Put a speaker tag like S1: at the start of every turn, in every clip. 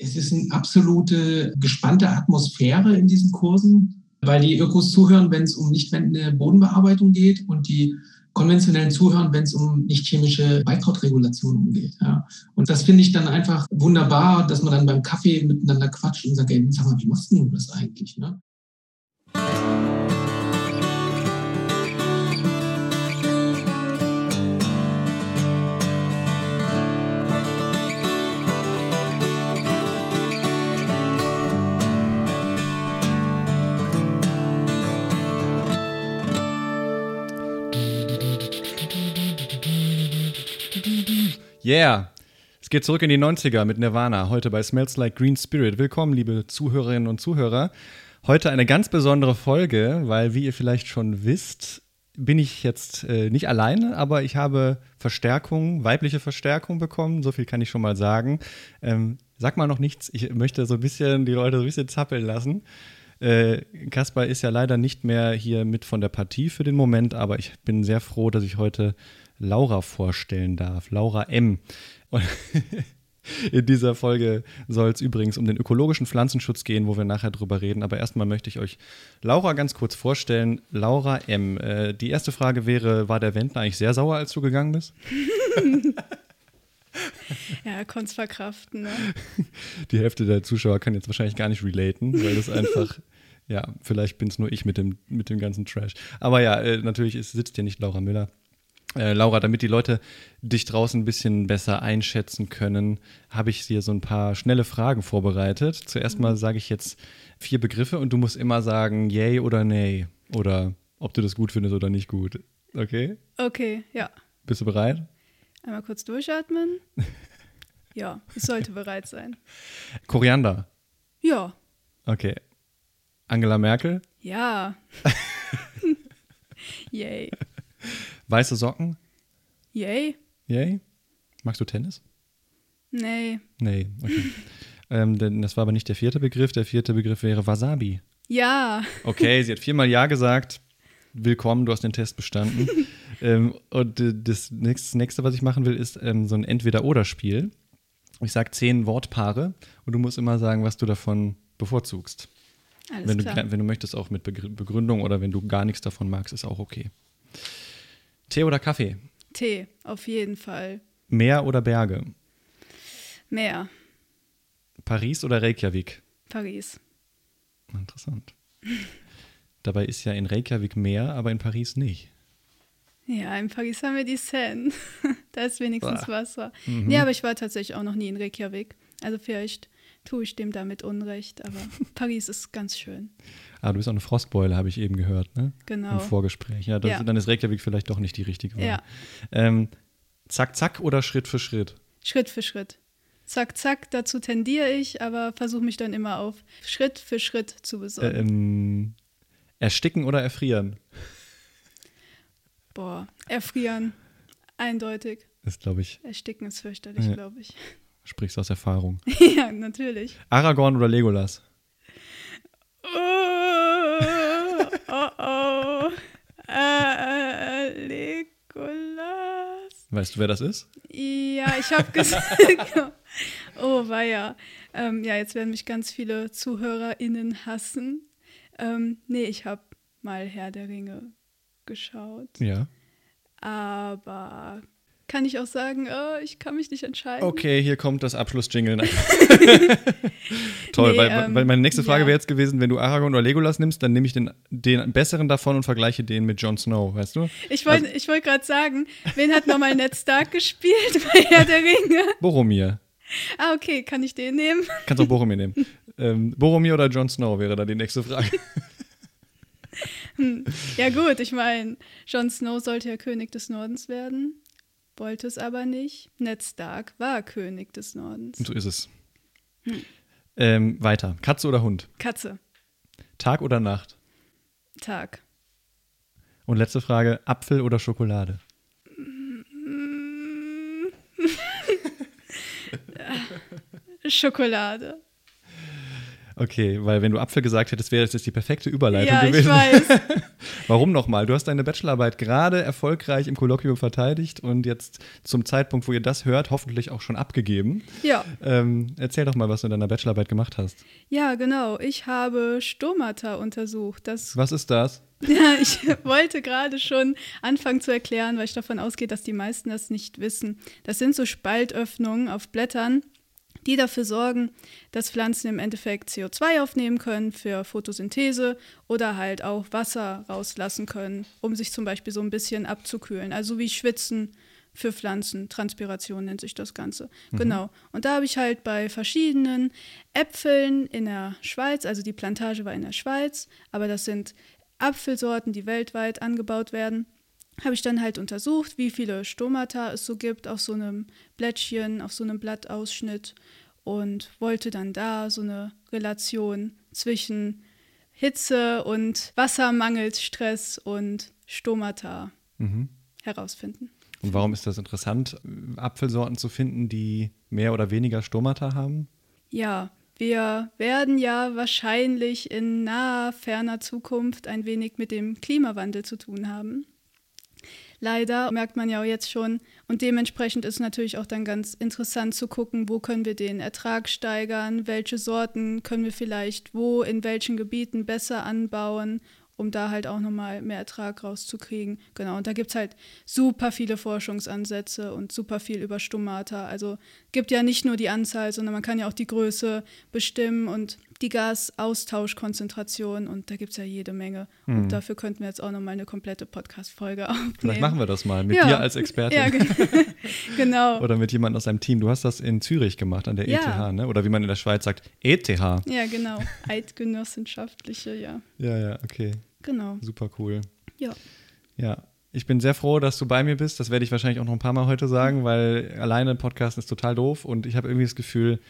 S1: Es ist eine absolute gespannte Atmosphäre in diesen Kursen, weil die Ökos zuhören, wenn es um nicht wendende Bodenbearbeitung geht und die konventionellen zuhören, wenn es um nicht chemische Beikrautregulation geht. Ja. Und das finde ich dann einfach wunderbar, dass man dann beim Kaffee miteinander quatscht und sagt, ey, sag mal, wie machst du das eigentlich? Ne?
S2: Yeah. Es geht zurück in die 90er mit Nirvana, heute bei Smells Like Green Spirit. Willkommen, liebe Zuhörerinnen und Zuhörer. Heute eine ganz besondere Folge, weil, wie ihr vielleicht schon wisst, bin ich jetzt äh, nicht alleine, aber ich habe Verstärkung, weibliche Verstärkung bekommen. So viel kann ich schon mal sagen. Ähm, sag mal noch nichts. Ich möchte so ein bisschen die Leute so ein bisschen zappeln lassen. Äh, Kaspar ist ja leider nicht mehr hier mit von der Partie für den Moment, aber ich bin sehr froh, dass ich heute Laura vorstellen darf. Laura M. Und in dieser Folge soll es übrigens um den ökologischen Pflanzenschutz gehen, wo wir nachher drüber reden. Aber erstmal möchte ich euch Laura ganz kurz vorstellen. Laura M. Äh, die erste Frage wäre: War der Wendler eigentlich sehr sauer, als du gegangen bist?
S3: ja, er konnte verkraften. Ne?
S2: Die Hälfte der Zuschauer kann jetzt wahrscheinlich gar nicht relaten, weil das einfach. ja, vielleicht bin es nur ich mit dem, mit dem ganzen Trash. Aber ja, äh, natürlich ist, sitzt hier nicht Laura Müller. Äh, Laura, damit die Leute dich draußen ein bisschen besser einschätzen können, habe ich dir so ein paar schnelle Fragen vorbereitet. Zuerst mal sage ich jetzt vier Begriffe und du musst immer sagen, yay oder nay. Oder ob du das gut findest oder nicht gut. Okay?
S3: Okay, ja.
S2: Bist du bereit?
S3: Einmal kurz durchatmen. ja, ich sollte bereit sein.
S2: Koriander.
S3: Ja.
S2: Okay. Angela Merkel?
S3: Ja. Yay.
S2: Weiße Socken?
S3: Yay.
S2: Yay? Magst du Tennis?
S3: Nee.
S2: Nee, okay. ähm, denn das war aber nicht der vierte Begriff. Der vierte Begriff wäre Wasabi.
S3: Ja.
S2: Okay, sie hat viermal Ja gesagt. Willkommen, du hast den Test bestanden. ähm, und äh, das nächste, was ich machen will, ist ähm, so ein Entweder-Oder-Spiel. Ich sage zehn Wortpaare und du musst immer sagen, was du davon bevorzugst.
S3: Alles
S2: wenn,
S3: klar.
S2: Du, wenn du möchtest, auch mit Begründung oder wenn du gar nichts davon magst, ist auch okay. Tee oder Kaffee?
S3: Tee, auf jeden Fall.
S2: Meer oder Berge?
S3: Meer.
S2: Paris oder Reykjavik?
S3: Paris.
S2: Interessant. Dabei ist ja in Reykjavik Meer, aber in Paris nicht.
S3: Ja, in Paris haben wir die Seine. da ist wenigstens
S2: Boah.
S3: Wasser.
S2: Mhm.
S3: Ja, aber ich war tatsächlich auch noch nie in Reykjavik. Also vielleicht tue ich dem damit Unrecht, aber Paris ist ganz schön.
S2: Ah, du bist auch eine Frostbeule, habe ich eben gehört, ne?
S3: Genau.
S2: Im Vorgespräch. Ja, das,
S3: Ja.
S2: dann ist Reykjavik vielleicht doch nicht die richtige Wahl.
S3: Ja.
S2: Ähm, zack, zack oder Schritt für Schritt?
S3: Schritt für Schritt. Zack, zack, dazu tendiere ich, aber versuche mich dann immer auf Schritt für Schritt zu besonnen.
S2: Ähm, ersticken oder erfrieren?
S3: Boah, erfrieren. Eindeutig.
S2: Das glaube ich,
S3: Ersticken ist fürchterlich,
S2: Ja.
S3: glaube ich.
S2: sprichst aus Erfahrung.
S3: ja, natürlich.
S2: Aragorn oder Legolas?
S3: Oh, oh, oh. Äh, äh, Legolas.
S2: Weißt du, wer das ist?
S3: Ja, ich habe gesagt. oh, weia. Ähm, ja, jetzt werden mich ganz viele ZuhörerInnen hassen. Ähm, nee, ich habe mal Herr der Ringe geschaut.
S2: Ja.
S3: Aber kann ich auch sagen, oh, ich kann mich nicht entscheiden.
S2: Okay, hier kommt das Abschlussjingle. Toll,
S3: Nee,
S2: weil,
S3: ähm,
S2: weil meine nächste Frage
S3: ja.
S2: wäre jetzt gewesen, wenn du Aragorn oder Legolas nimmst, dann nehme ich den, den besseren davon und vergleiche den mit Jon Snow, weißt du?
S3: Ich wollte ich wollt gerade sagen, wen hat nochmal Ned Stark gespielt bei Herr der Ringe?
S2: Boromir.
S3: Ah, okay, kann ich den nehmen?
S2: Kannst auch Boromir nehmen. ähm, Boromir oder Jon Snow wäre da die nächste Frage.
S3: Ja gut, ich meine, Jon Snow sollte ja König des Nordens werden, wollte es aber nicht. Ned Stark war König des Nordens.
S2: so ist es. Ähm, weiter. Katze oder Hund?
S3: Katze,
S2: Tag oder Nacht?
S3: Tag.
S2: Und letzte Frage, Apfel oder Schokolade?
S3: Mm. Schokolade.
S2: Okay, weil wenn du Apfel gesagt hättest, wäre das jetzt die perfekte Überleitung
S3: Ja, ich
S2: gewesen.
S3: weiß.
S2: Warum nochmal? Du hast deine Bachelorarbeit gerade erfolgreich im Kolloquium verteidigt und jetzt zum Zeitpunkt, wo ihr das hört, hoffentlich auch schon abgegeben.
S3: Ja.
S2: Ähm, erzähl doch mal, was du in deiner Bachelorarbeit gemacht hast.
S3: Ja, genau. Ich habe Stomata untersucht. Das,
S2: Was ist das?
S3: ja, ich wollte gerade schon anfangen zu erklären, weil ich davon ausgehe, dass die meisten das nicht wissen. Das sind so Spaltöffnungen auf Blättern, die dafür sorgen, dass Pflanzen im Endeffekt CO2 aufnehmen können für Photosynthese oder halt auch Wasser rauslassen können, um sich zum Beispiel so ein bisschen abzukühlen. Also wie Schwitzen für Pflanzen, Transpiration nennt sich das Ganze. Genau. Und da habe ich halt bei verschiedenen Äpfeln in der Schweiz, also die Plantage war in der Schweiz, aber das sind Apfelsorten, die weltweit angebaut werden, habe ich dann halt untersucht, wie viele Stomata es so gibt auf so einem Blättchen, auf so einem Blattausschnitt und wollte dann da so eine Relation zwischen Hitze und Wassermangelsstress und Stomata
S2: Mhm.
S3: herausfinden.
S2: Und warum ist das interessant, Apfelsorten zu finden, die mehr oder weniger Stomata haben?
S3: Ja, wir werden ja wahrscheinlich in naher, ferner Zukunft ein wenig mit dem Klimawandel zu tun haben. Leider merkt man ja auch jetzt schon und dementsprechend ist natürlich auch dann ganz interessant zu gucken, wo können wir den Ertrag steigern, welche Sorten können wir vielleicht wo in welchen Gebieten besser anbauen, um da halt auch nochmal mehr Ertrag rauszukriegen. Genau, und da gibt es halt super viele Forschungsansätze und super viel über Stomata. Also gibt ja nicht nur die Anzahl, sondern man kann ja auch die Größe bestimmen und die Gasaustauschkonzentration und da gibt es ja jede Menge. Und dafür könnten wir jetzt auch nochmal eine komplette Podcast-Folge aufnehmen.
S2: Vielleicht machen wir das mal mit
S3: Ja.
S2: dir als Expertin.
S3: Ja, ge- genau.
S2: Oder mit jemandem aus deinem Team. Du hast das in Zürich gemacht, an der
S3: Ja.
S2: ETH, ne? Oder wie man in der Schweiz sagt, ETH.
S3: Ja, genau. Eidgenossenschaftliche, ja.
S2: Ja, ja, okay.
S3: Genau.
S2: Super cool.
S3: Ja.
S2: Ja. Ich bin sehr froh, dass du bei mir bist. Das werde ich wahrscheinlich auch noch ein paar Mal heute sagen, weil alleine Podcast ist total doof und ich habe irgendwie das Gefühl,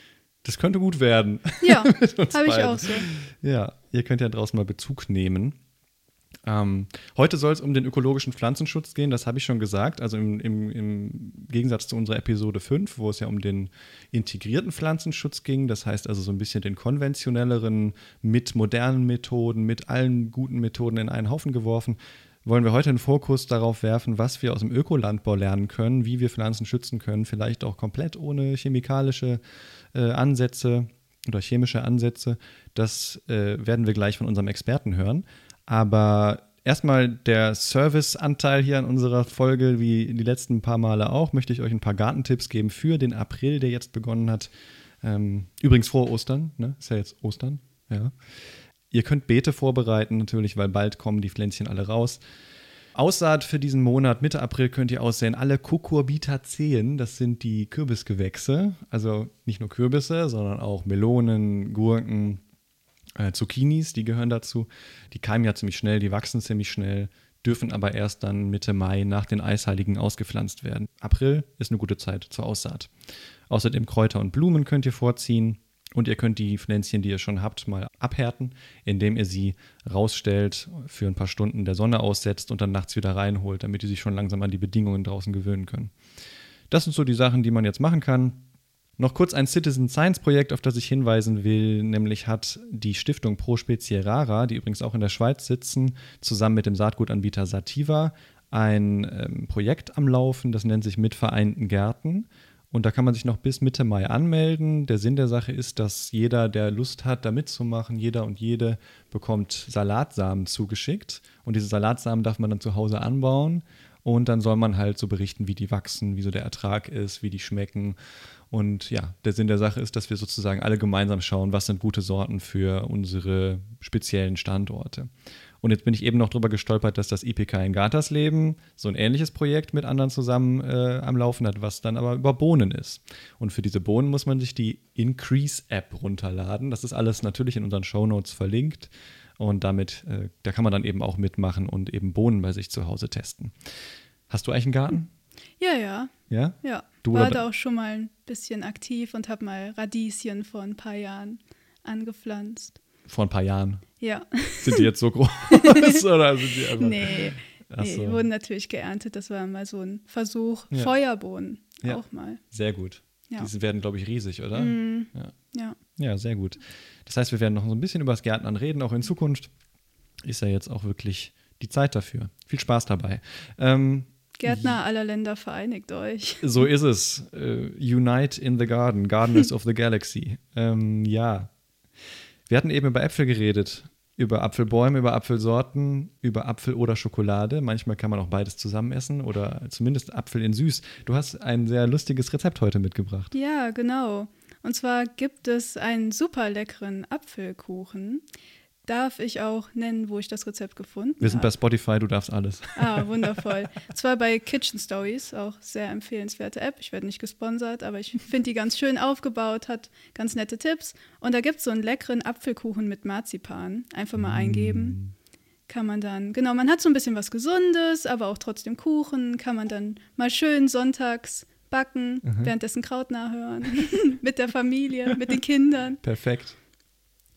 S2: das könnte gut werden.
S3: Ja, habe ich auch so.
S2: Ja, ihr könnt ja draußen mal Bezug nehmen. Ähm, heute soll es um den ökologischen Pflanzenschutz gehen, das habe ich schon gesagt. Also im, im, im Gegensatz zu unserer Episode 5, wo es ja um den integrierten Pflanzenschutz ging. Das heißt also so ein bisschen den konventionelleren mit modernen Methoden, mit allen guten Methoden in einen Haufen geworfen. Wollen wir heute einen Fokus darauf werfen, was wir aus dem Ökolandbau lernen können, wie wir Pflanzen schützen können, vielleicht auch komplett ohne chemikalische äh, Ansätze oder chemische Ansätze. Das äh, werden wir gleich von unserem Experten hören. Aber erstmal der Serviceanteil hier an unserer Folge, wie die letzten paar Male auch, möchte ich euch ein paar Gartentipps geben für den April, der jetzt begonnen hat. Ähm, übrigens frohe Ostern, ne? Ist ja jetzt Ostern, ja. Ihr könnt Beete vorbereiten, natürlich, weil bald kommen die Pflänzchen alle raus. Aussaat für diesen Monat, Mitte April, könnt ihr aussehen. Alle Cucurbitaceen, das sind die Kürbisgewächse. Also nicht nur Kürbisse, sondern auch Melonen, Gurken, äh, Zucchinis, die gehören dazu. Die keimen ja ziemlich schnell, die wachsen ziemlich schnell, dürfen aber erst dann Mitte Mai nach den Eisheiligen ausgepflanzt werden. April ist eine gute Zeit zur Aussaat. Außerdem Kräuter und Blumen könnt ihr vorziehen. Und ihr könnt die Pflänzchen, die ihr schon habt, mal abhärten, indem ihr sie rausstellt, für ein paar Stunden der Sonne aussetzt und dann nachts wieder reinholt, damit die sich schon langsam an die Bedingungen draußen gewöhnen können. Das sind so die Sachen, die man jetzt machen kann. Noch kurz ein Citizen Science Projekt, auf das ich hinweisen will, nämlich hat die Stiftung Pro Spezie Rara, die übrigens auch in der Schweiz sitzen, zusammen mit dem Saatgutanbieter Sativa ein ähm, Projekt am Laufen, das nennt sich Mit vereinten Gärten. Und da kann man sich noch bis Mitte Mai anmelden. Der Sinn der Sache ist, dass jeder, der Lust hat, da mitzumachen, jeder und jede bekommt Salatsamen zugeschickt. Und diese Salatsamen darf man dann zu Hause anbauen. Und dann soll man halt so berichten, wie die wachsen, wie so der Ertrag ist, wie die schmecken. Und ja, der Sinn der Sache ist, dass wir sozusagen alle gemeinsam schauen, was sind gute Sorten für unsere speziellen Standorte. Und jetzt bin ich eben noch drüber gestolpert, dass das IPK in Gatersleben so ein ähnliches Projekt mit anderen zusammen äh, am Laufen hat, was dann aber über Bohnen ist. Und für diese Bohnen muss man sich die Increase-App runterladen. Das ist alles natürlich in unseren Shownotes verlinkt. Und damit, äh, da kann man dann eben auch mitmachen und eben Bohnen bei sich zu Hause testen. Hast du eigentlich einen Garten?
S3: Ja, ja,
S2: Ja?
S3: ja.
S2: Du
S3: War da auch schon mal ein bisschen aktiv und habe mal Radieschen vor ein paar Jahren angepflanzt.
S2: Vor ein paar Jahren.
S3: Ja,
S2: Sind die jetzt so groß? oder sind die einfach,
S3: nee. Nee, die wurden natürlich geerntet. Das war mal so ein Versuch.
S2: Ja.
S3: Feuerbohnen
S2: Ja.
S3: auch mal.
S2: Sehr gut.
S3: Ja.
S2: Diese werden, glaube ich, riesig, oder?
S3: Mm,
S2: Ja.
S3: ja.
S2: Ja, sehr gut. Das heißt, wir werden noch so ein bisschen über das Gärtnern reden, auch in Zukunft. Ist ja jetzt auch wirklich die Zeit dafür. Viel Spaß dabei. Ähm,
S3: Gärtner aller Länder vereinigt euch.
S2: So ist es. Uh, unite in the Garden, Gardeners of the Galaxy. Ähm, ja. Wir hatten eben über Äpfel geredet, über Apfelbäume, über Apfelsorten, über Apfel oder Schokolade. Manchmal kann man auch beides zusammen essen oder zumindest Apfel in süß. Du hast ein sehr lustiges Rezept heute mitgebracht.
S3: Ja, genau. Und zwar gibt es einen super leckeren Apfelkuchen darf ich auch nennen, wo ich das Rezept gefunden habe.
S2: Wir sind bei Spotify, du darfst alles.
S3: Ah, wundervoll. Zwar bei Kitchen Stories, auch sehr empfehlenswerte App. Ich werde nicht gesponsert, aber ich finde die ganz schön aufgebaut, hat ganz nette Tipps. Und da gibt es so einen leckeren Apfelkuchen mit Marzipan. Einfach mal mm. eingeben. Kann man dann, genau, man hat so ein bisschen was Gesundes, aber auch trotzdem Kuchen. Kann man dann mal schön sonntags backen, mhm. währenddessen Kraut nachhören. mit der Familie, mit den Kindern.
S2: Perfekt.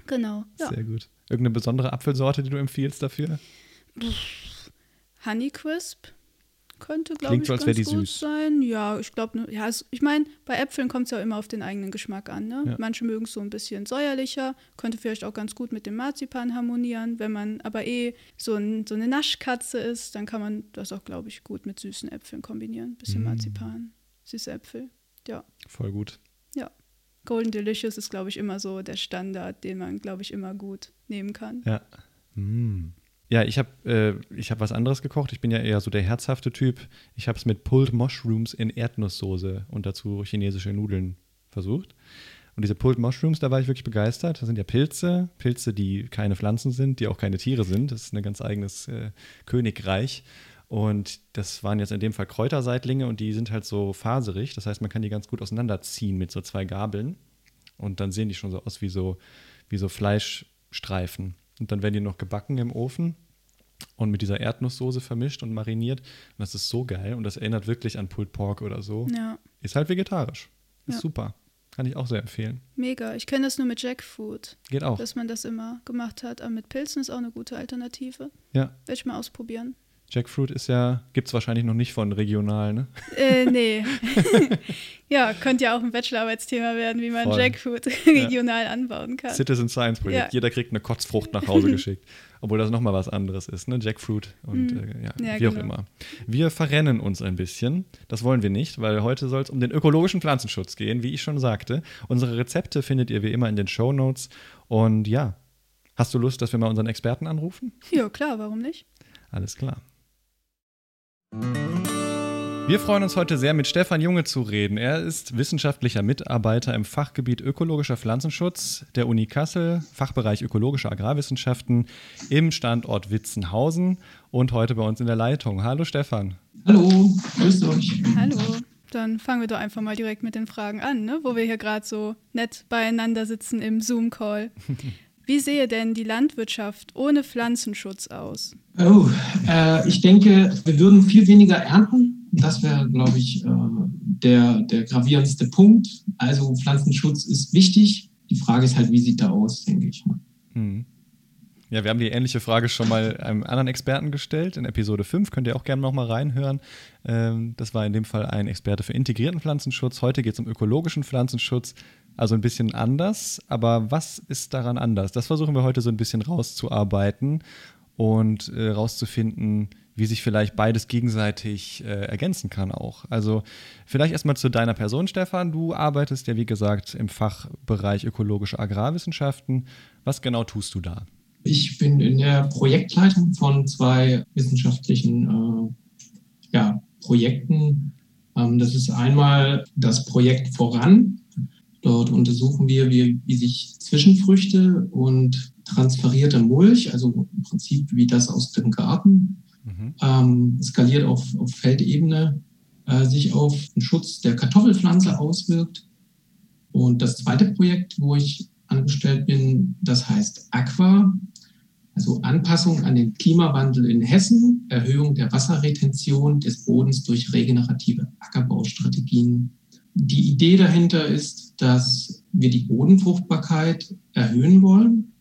S3: Genau.
S2: Ja. Sehr gut. Irgendeine besondere Apfelsorte, die du empfiehlst dafür?
S3: Honeycrisp könnte, glaube ich, so, als
S2: ganz die
S3: gut
S2: süß.
S3: sein. Ja, ich glaube, ne, ja, ich meine, bei Äpfeln kommt es ja immer auf den eigenen Geschmack an. Ne? Ja. Manche mögen es so ein bisschen säuerlicher, könnte vielleicht auch ganz gut mit dem Marzipan harmonieren. Wenn man aber eh so, ein, so eine Naschkatze ist, dann kann man das auch, glaube ich, gut mit süßen Äpfeln kombinieren. Bisschen mm. Marzipan, süße Äpfel. Ja.
S2: Voll gut.
S3: Golden Delicious ist, glaube ich, immer so der Standard, den man, glaube ich, immer gut nehmen kann.
S2: Ja. Mm. Ja, ich habe äh, hab was anderes gekocht. Ich bin ja eher so der herzhafte Typ. Ich habe es mit Pulled Mushrooms in Erdnusssoße und dazu chinesische Nudeln versucht. Und diese Pulled Mushrooms, da war ich wirklich begeistert. Das sind ja Pilze, Pilze, die keine Pflanzen sind, die auch keine Tiere sind. Das ist ein ganz eigenes äh, Königreich. Und das waren jetzt in dem Fall Kräuterseitlinge und die sind halt so faserig. Das heißt, man kann die ganz gut auseinanderziehen mit so zwei Gabeln. Und dann sehen die schon so aus wie so, wie so Fleischstreifen. Und dann werden die noch gebacken im Ofen und mit dieser Erdnusssoße vermischt und mariniert. Und das ist so geil und das erinnert wirklich an Pulled Pork oder so.
S3: Ja.
S2: Ist halt vegetarisch. Ist ja. super. Kann ich auch sehr empfehlen.
S3: Mega. Ich kenne das nur mit Jackfruit.
S2: Geht auch.
S3: Dass man das immer gemacht hat. Aber mit Pilzen ist auch eine gute Alternative.
S2: Ja.
S3: Werde ich mal ausprobieren.
S2: Jackfruit ist ja, gibt es wahrscheinlich noch nicht von regional, ne?
S3: Äh, nee. ja, könnte ja auch ein Bachelorarbeitsthema werden, wie man Voll. Jackfruit regional ja. anbauen kann.
S2: Citizen Science Projekt. Ja. Jeder kriegt eine Kotzfrucht nach Hause geschickt. Obwohl das nochmal was anderes ist, ne? Jackfruit und mm. äh, ja, ja, wie genau. auch immer. Wir verrennen uns ein bisschen. Das wollen wir nicht, weil heute soll es um den ökologischen Pflanzenschutz gehen, wie ich schon sagte. Unsere Rezepte findet ihr wie immer in den Show Notes. Und ja, hast du Lust, dass wir mal unseren Experten anrufen?
S3: Ja, klar, warum nicht?
S2: Alles klar. Wir freuen uns heute sehr, mit Stefan Junge zu reden. Er ist wissenschaftlicher Mitarbeiter im Fachgebiet ökologischer Pflanzenschutz der Uni Kassel, Fachbereich ökologische Agrarwissenschaften im Standort Witzenhausen und heute bei uns in der Leitung. Hallo Stefan.
S1: Hallo, grüßt euch.
S3: Hallo. Dann fangen wir doch einfach mal direkt mit den Fragen an, ne? wo wir hier gerade so nett beieinander sitzen im Zoom-Call. Wie sehe denn die Landwirtschaft ohne Pflanzenschutz aus?
S1: Oh, äh, ich denke, wir würden viel weniger ernten. Das wäre, glaube ich, äh, der, der gravierendste Punkt. Also Pflanzenschutz ist wichtig. Die Frage ist halt, wie sieht der aus, denke ich. Hm.
S2: Ja, wir haben die ähnliche Frage schon mal einem anderen Experten gestellt. In Episode 5 könnt ihr auch gerne nochmal reinhören. Ähm, das war in dem Fall ein Experte für integrierten Pflanzenschutz. Heute geht es um ökologischen Pflanzenschutz. Also ein bisschen anders. Aber was ist daran anders? Das versuchen wir heute so ein bisschen rauszuarbeiten und äh, rauszufinden, wie sich vielleicht beides gegenseitig äh, ergänzen kann auch. Also vielleicht erstmal zu deiner Person, Stefan. Du arbeitest ja, wie gesagt, im Fachbereich ökologische Agrarwissenschaften. Was genau tust du da?
S1: Ich bin in der Projektleitung von zwei wissenschaftlichen äh, ja, Projekten. Ähm, das ist einmal das Projekt Voran. Dort untersuchen wir, wie, wie sich Zwischenfrüchte und transferierte Mulch, also im Prinzip wie das aus dem Garten, mhm. ähm, skaliert auf, auf Feldebene, äh, sich auf den Schutz der Kartoffelpflanze auswirkt. Und das zweite Projekt, wo ich angestellt bin, das heißt Aqua also Anpassung an den Klimawandel in Hessen, Erhöhung der Wasserretention des Bodens durch regenerative Ackerbaustrategien. Die Idee dahinter ist, dass wir die Bodenfruchtbarkeit erhöhen wollen,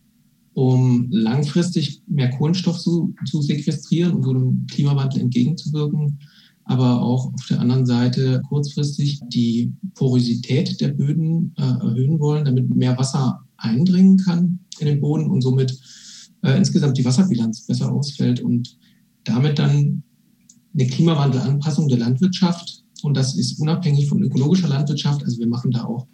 S1: um langfristig mehr Kohlenstoff zu, zu sequestrieren und so dem Klimawandel entgegenzuwirken. Aber auch auf der anderen Seite kurzfristig die Porosität der Böden äh, erhöhen wollen, damit mehr Wasser eindringen kann in den Boden und somit äh, insgesamt die Wasserbilanz besser ausfällt und damit dann eine Klimawandelanpassung der Landwirtschaft und das ist unabhängig von ökologischer Landwirtschaft. Also wir machen da auch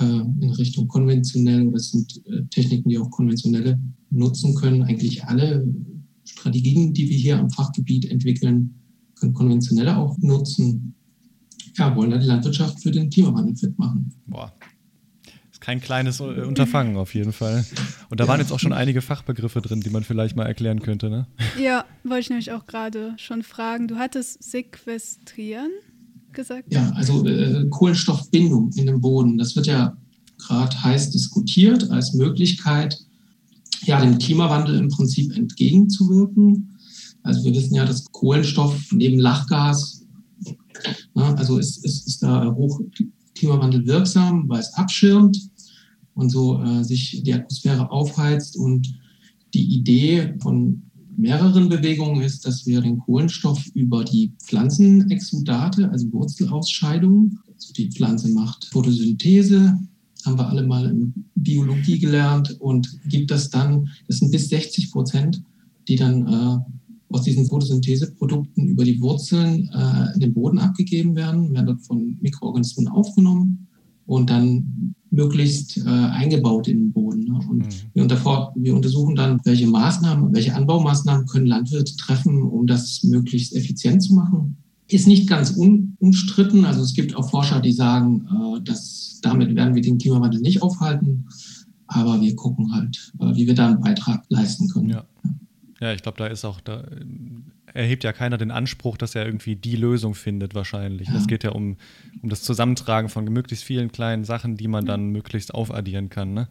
S1: äh, in Richtung konventionell oder es sind äh, Techniken, die auch konventionelle nutzen können. Eigentlich alle Strategien, die wir hier am Fachgebiet entwickeln, können konventionelle auch nutzen. Ja, wollen da die Landwirtschaft für den Klimawandel fit machen.
S2: Boah, kein kleines äh, Unterfangen auf jeden Fall. Und da waren jetzt auch schon einige Fachbegriffe drin, die man vielleicht mal erklären könnte, ne?
S3: Ja, wollte ich nämlich auch gerade schon fragen. Du hattest sequestrieren gesagt?
S1: Ja, also äh, Kohlenstoffbindung in dem Boden, das wird ja gerade heiß diskutiert als Möglichkeit, ja, dem Klimawandel im Prinzip entgegenzuwirken. Also wir wissen ja, dass Kohlenstoff neben Lachgas, na, ne, also ist, ist, ist da hoch Klimawandel wirksam, weil es abschirmt und so äh, sich die Atmosphäre aufheizt. Und die Idee von mehreren Bewegungen ist, dass wir den Kohlenstoff über die Pflanzenexudate, also Wurzelausscheidungen, also die Pflanze macht Photosynthese, haben wir alle mal in Biologie gelernt und gibt das dann, das sind bis 60 Prozent, die dann äh, aus diesen Photosyntheseprodukten über die Wurzeln äh, in den Boden abgegeben werden, werden dort von Mikroorganismen aufgenommen und dann möglichst äh, eingebaut in den Boden. Ne? Und mhm. wir, unter, wir, untersuchen dann, welche Maßnahmen, welche Anbaumaßnahmen können Landwirte treffen, um das möglichst effizient zu machen. Ist nicht ganz un, umstritten. Also es gibt auch Forscher, die sagen, äh, dass damit werden wir den Klimawandel nicht aufhalten. Aber wir gucken halt, äh, wie wir da einen Beitrag leisten können.
S2: Ja. Ja, ich glaube, da ist auch, da erhebt ja keiner den Anspruch, dass er irgendwie die Lösung findet, wahrscheinlich. Es ja. geht ja um, um das Zusammentragen von möglichst vielen kleinen Sachen, die man dann möglichst aufaddieren kann. Ne?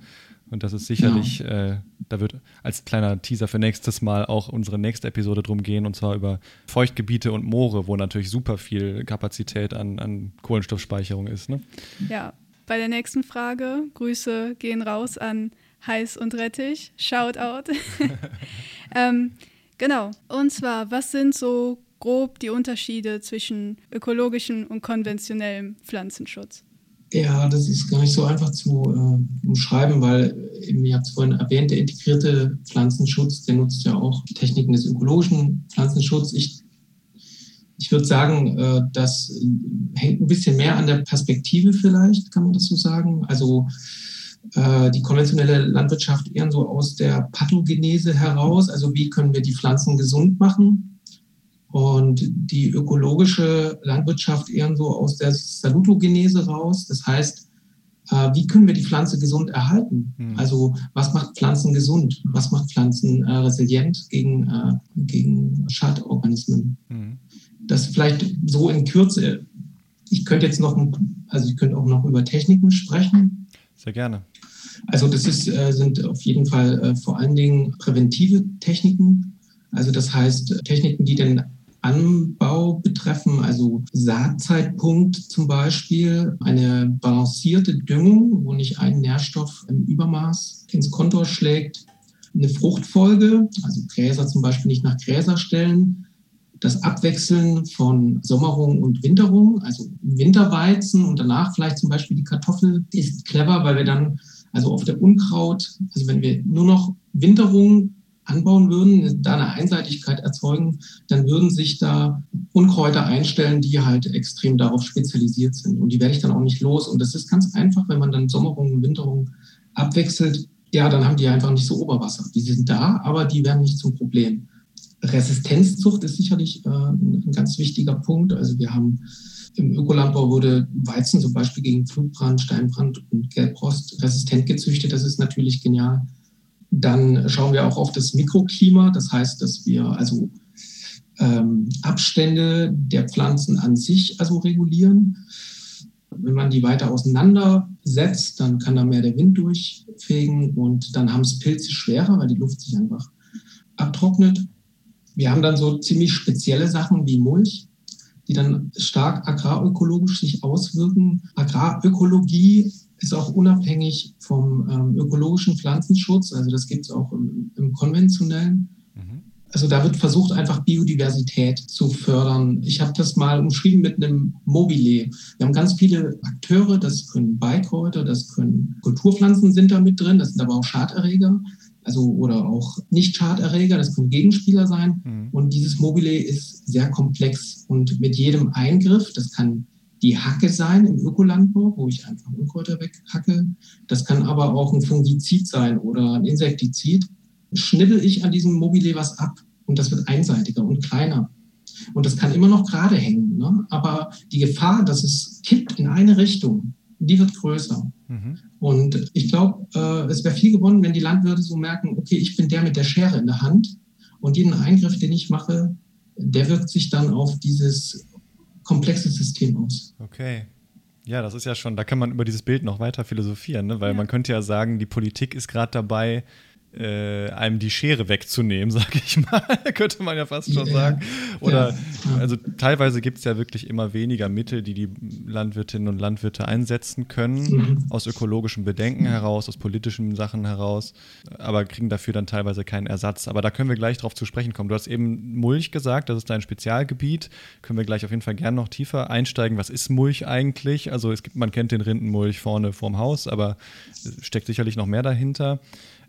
S2: Und das ist sicherlich, ja. äh, da wird als kleiner Teaser für nächstes Mal auch unsere nächste Episode drum gehen, und zwar über Feuchtgebiete und Moore, wo natürlich super viel Kapazität an, an Kohlenstoffspeicherung ist. Ne?
S3: Ja, bei der nächsten Frage, Grüße gehen raus an Heiß und Rettich. Shoutout. ähm, genau. Und zwar, was sind so grob die Unterschiede zwischen ökologischem und konventionellem Pflanzenschutz?
S1: Ja, das ist gar nicht so einfach zu äh, umschreiben, weil eben, ihr habt es vorhin erwähnt, der integrierte Pflanzenschutz, der nutzt ja auch Techniken des ökologischen Pflanzenschutzes. Ich, ich würde sagen, äh, das hängt ein bisschen mehr an der Perspektive vielleicht, kann man das so sagen. Also äh, die konventionelle Landwirtschaft eher so aus der Pathogenese heraus, also wie können wir die Pflanzen gesund machen. Und die ökologische Landwirtschaft eher so aus der Salutogenese raus. Das heißt, äh, wie können wir die Pflanze gesund erhalten? Mhm. Also was macht Pflanzen gesund? Was macht Pflanzen äh, resilient gegen, gegen Schadorganismen? Mhm. Das vielleicht so in Kürze. Ich könnte jetzt noch, also ich könnte auch noch über Techniken sprechen.
S2: Sehr gerne.
S1: Also das ist, äh, sind auf jeden Fall äh, vor allen Dingen präventive Techniken. Also das heißt Techniken, die den Anbau betreffen, also Saatzeitpunkt zum Beispiel, eine balancierte Düngung, wo nicht ein Nährstoff im Übermaß ins Kontor schlägt, eine Fruchtfolge, also Gräser zum Beispiel nicht nach Gräser stellen, das Abwechseln von Sommerung und Winterung, also Winterweizen und danach vielleicht zum Beispiel die Kartoffel ist clever, weil wir dann also auf der Unkraut, also wenn wir nur noch Winterung anbauen würden, da eine Einseitigkeit erzeugen, dann würden sich da Unkräuter einstellen, die halt extrem darauf spezialisiert sind. Und die werde ich dann auch nicht los. Und das ist ganz einfach, wenn man dann Sommerung und Winterung abwechselt, ja, dann haben die einfach nicht so Oberwasser. Die sind da, aber die werden nicht zum Problem. Resistenzzucht ist sicherlich äh, ein ganz wichtiger Punkt. Also wir haben im Ökolandbau wurde Weizen zum Beispiel gegen Flugbrand, Steinbrand und Gelbrost resistent gezüchtet. Das ist natürlich genial. Dann schauen wir auch auf das Mikroklima. Das heißt, dass wir also ähm, Abstände der Pflanzen an sich also regulieren. Wenn man die weiter auseinandersetzt, dann kann da mehr der Wind durchfegen und dann haben es Pilze schwerer, weil die Luft sich einfach abtrocknet. Wir haben dann so ziemlich spezielle Sachen wie Mulch die dann stark agrarökologisch sich auswirken. Agrarökologie ist auch unabhängig vom ähm, ökologischen Pflanzenschutz. Also das gibt es auch im, im konventionellen. Mhm. Also da wird versucht, einfach Biodiversität zu fördern. Ich habe das mal umschrieben mit einem Mobile. Wir haben ganz viele Akteure, das können Beikräuter, das können Kulturpflanzen sind da mit drin, das sind aber auch Schaderreger, also oder auch Nicht-Schaderreger, das können Gegenspieler sein. Mhm. Und dieses Mobile ist sehr komplex und mit jedem Eingriff, das kann die Hacke sein im Ökolandbau, wo ich einfach Unkräuter weghacke. Das kann aber auch ein Fungizid sein oder ein Insektizid schnibbel ich an diesem Mobile was ab und das wird einseitiger und kleiner. Und das kann immer noch gerade hängen. Ne? Aber die Gefahr, dass es kippt in eine Richtung, die wird größer. Mhm. Und ich glaube, äh, es wäre viel gewonnen, wenn die Landwirte so merken, okay, ich bin der mit der Schere in der Hand und jeden Eingriff, den ich mache, der wirkt sich dann auf dieses komplexe System aus.
S2: Okay. Ja, das ist ja schon, da kann man über dieses Bild noch weiter philosophieren, ne? weil ja. man könnte ja sagen, die Politik ist gerade dabei, äh, einem die Schere wegzunehmen, sage ich mal, könnte man ja fast schon yeah. sagen. Oder ja. also teilweise gibt es ja wirklich immer weniger Mittel, die die Landwirtinnen und Landwirte einsetzen können, mhm. aus ökologischen Bedenken heraus, aus politischen Sachen heraus, aber kriegen dafür dann teilweise keinen Ersatz. Aber da können wir gleich drauf zu sprechen kommen. Du hast eben Mulch gesagt, das ist dein Spezialgebiet. Können wir gleich auf jeden Fall gerne noch tiefer einsteigen. Was ist Mulch eigentlich? Also es gibt, man kennt den Rindenmulch vorne vorm Haus, aber es steckt sicherlich noch mehr dahinter.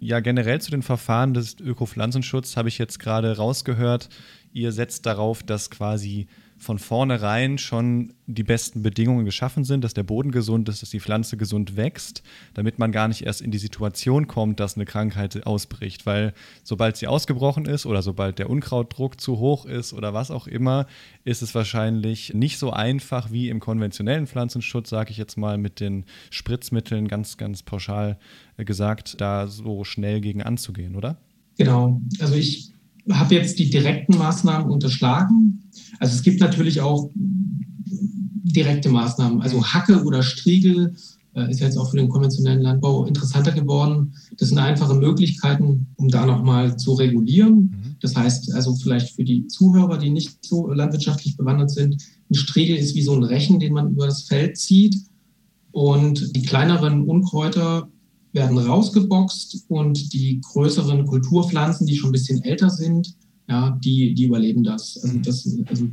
S2: Ja, generell zu den Verfahren des Ökopflanzenschutzes habe ich jetzt gerade rausgehört, ihr setzt darauf, dass quasi von vornherein schon die besten Bedingungen geschaffen sind, dass der Boden gesund ist, dass die Pflanze gesund wächst, damit man gar nicht erst in die Situation kommt, dass eine Krankheit ausbricht. Weil sobald sie ausgebrochen ist oder sobald der Unkrautdruck zu hoch ist oder was auch immer, ist es wahrscheinlich nicht so einfach wie im konventionellen Pflanzenschutz, sage ich jetzt mal mit den Spritzmitteln ganz, ganz pauschal gesagt, da so schnell gegen anzugehen, oder?
S1: Genau. Also ich habe jetzt die direkten Maßnahmen unterschlagen. Also es gibt natürlich auch direkte Maßnahmen. Also Hacke oder Striegel äh, ist jetzt auch für den konventionellen Landbau interessanter geworden. Das sind einfache Möglichkeiten, um da nochmal zu regulieren. Mhm. Das heißt also vielleicht für die Zuhörer, die nicht so landwirtschaftlich bewandert sind, ein Striegel ist wie so ein Rechen, den man über das Feld zieht. Und die kleineren Unkräuter werden rausgeboxt und die größeren Kulturpflanzen, die schon ein bisschen älter sind, ja, die, die überleben das. Also, mhm. das. also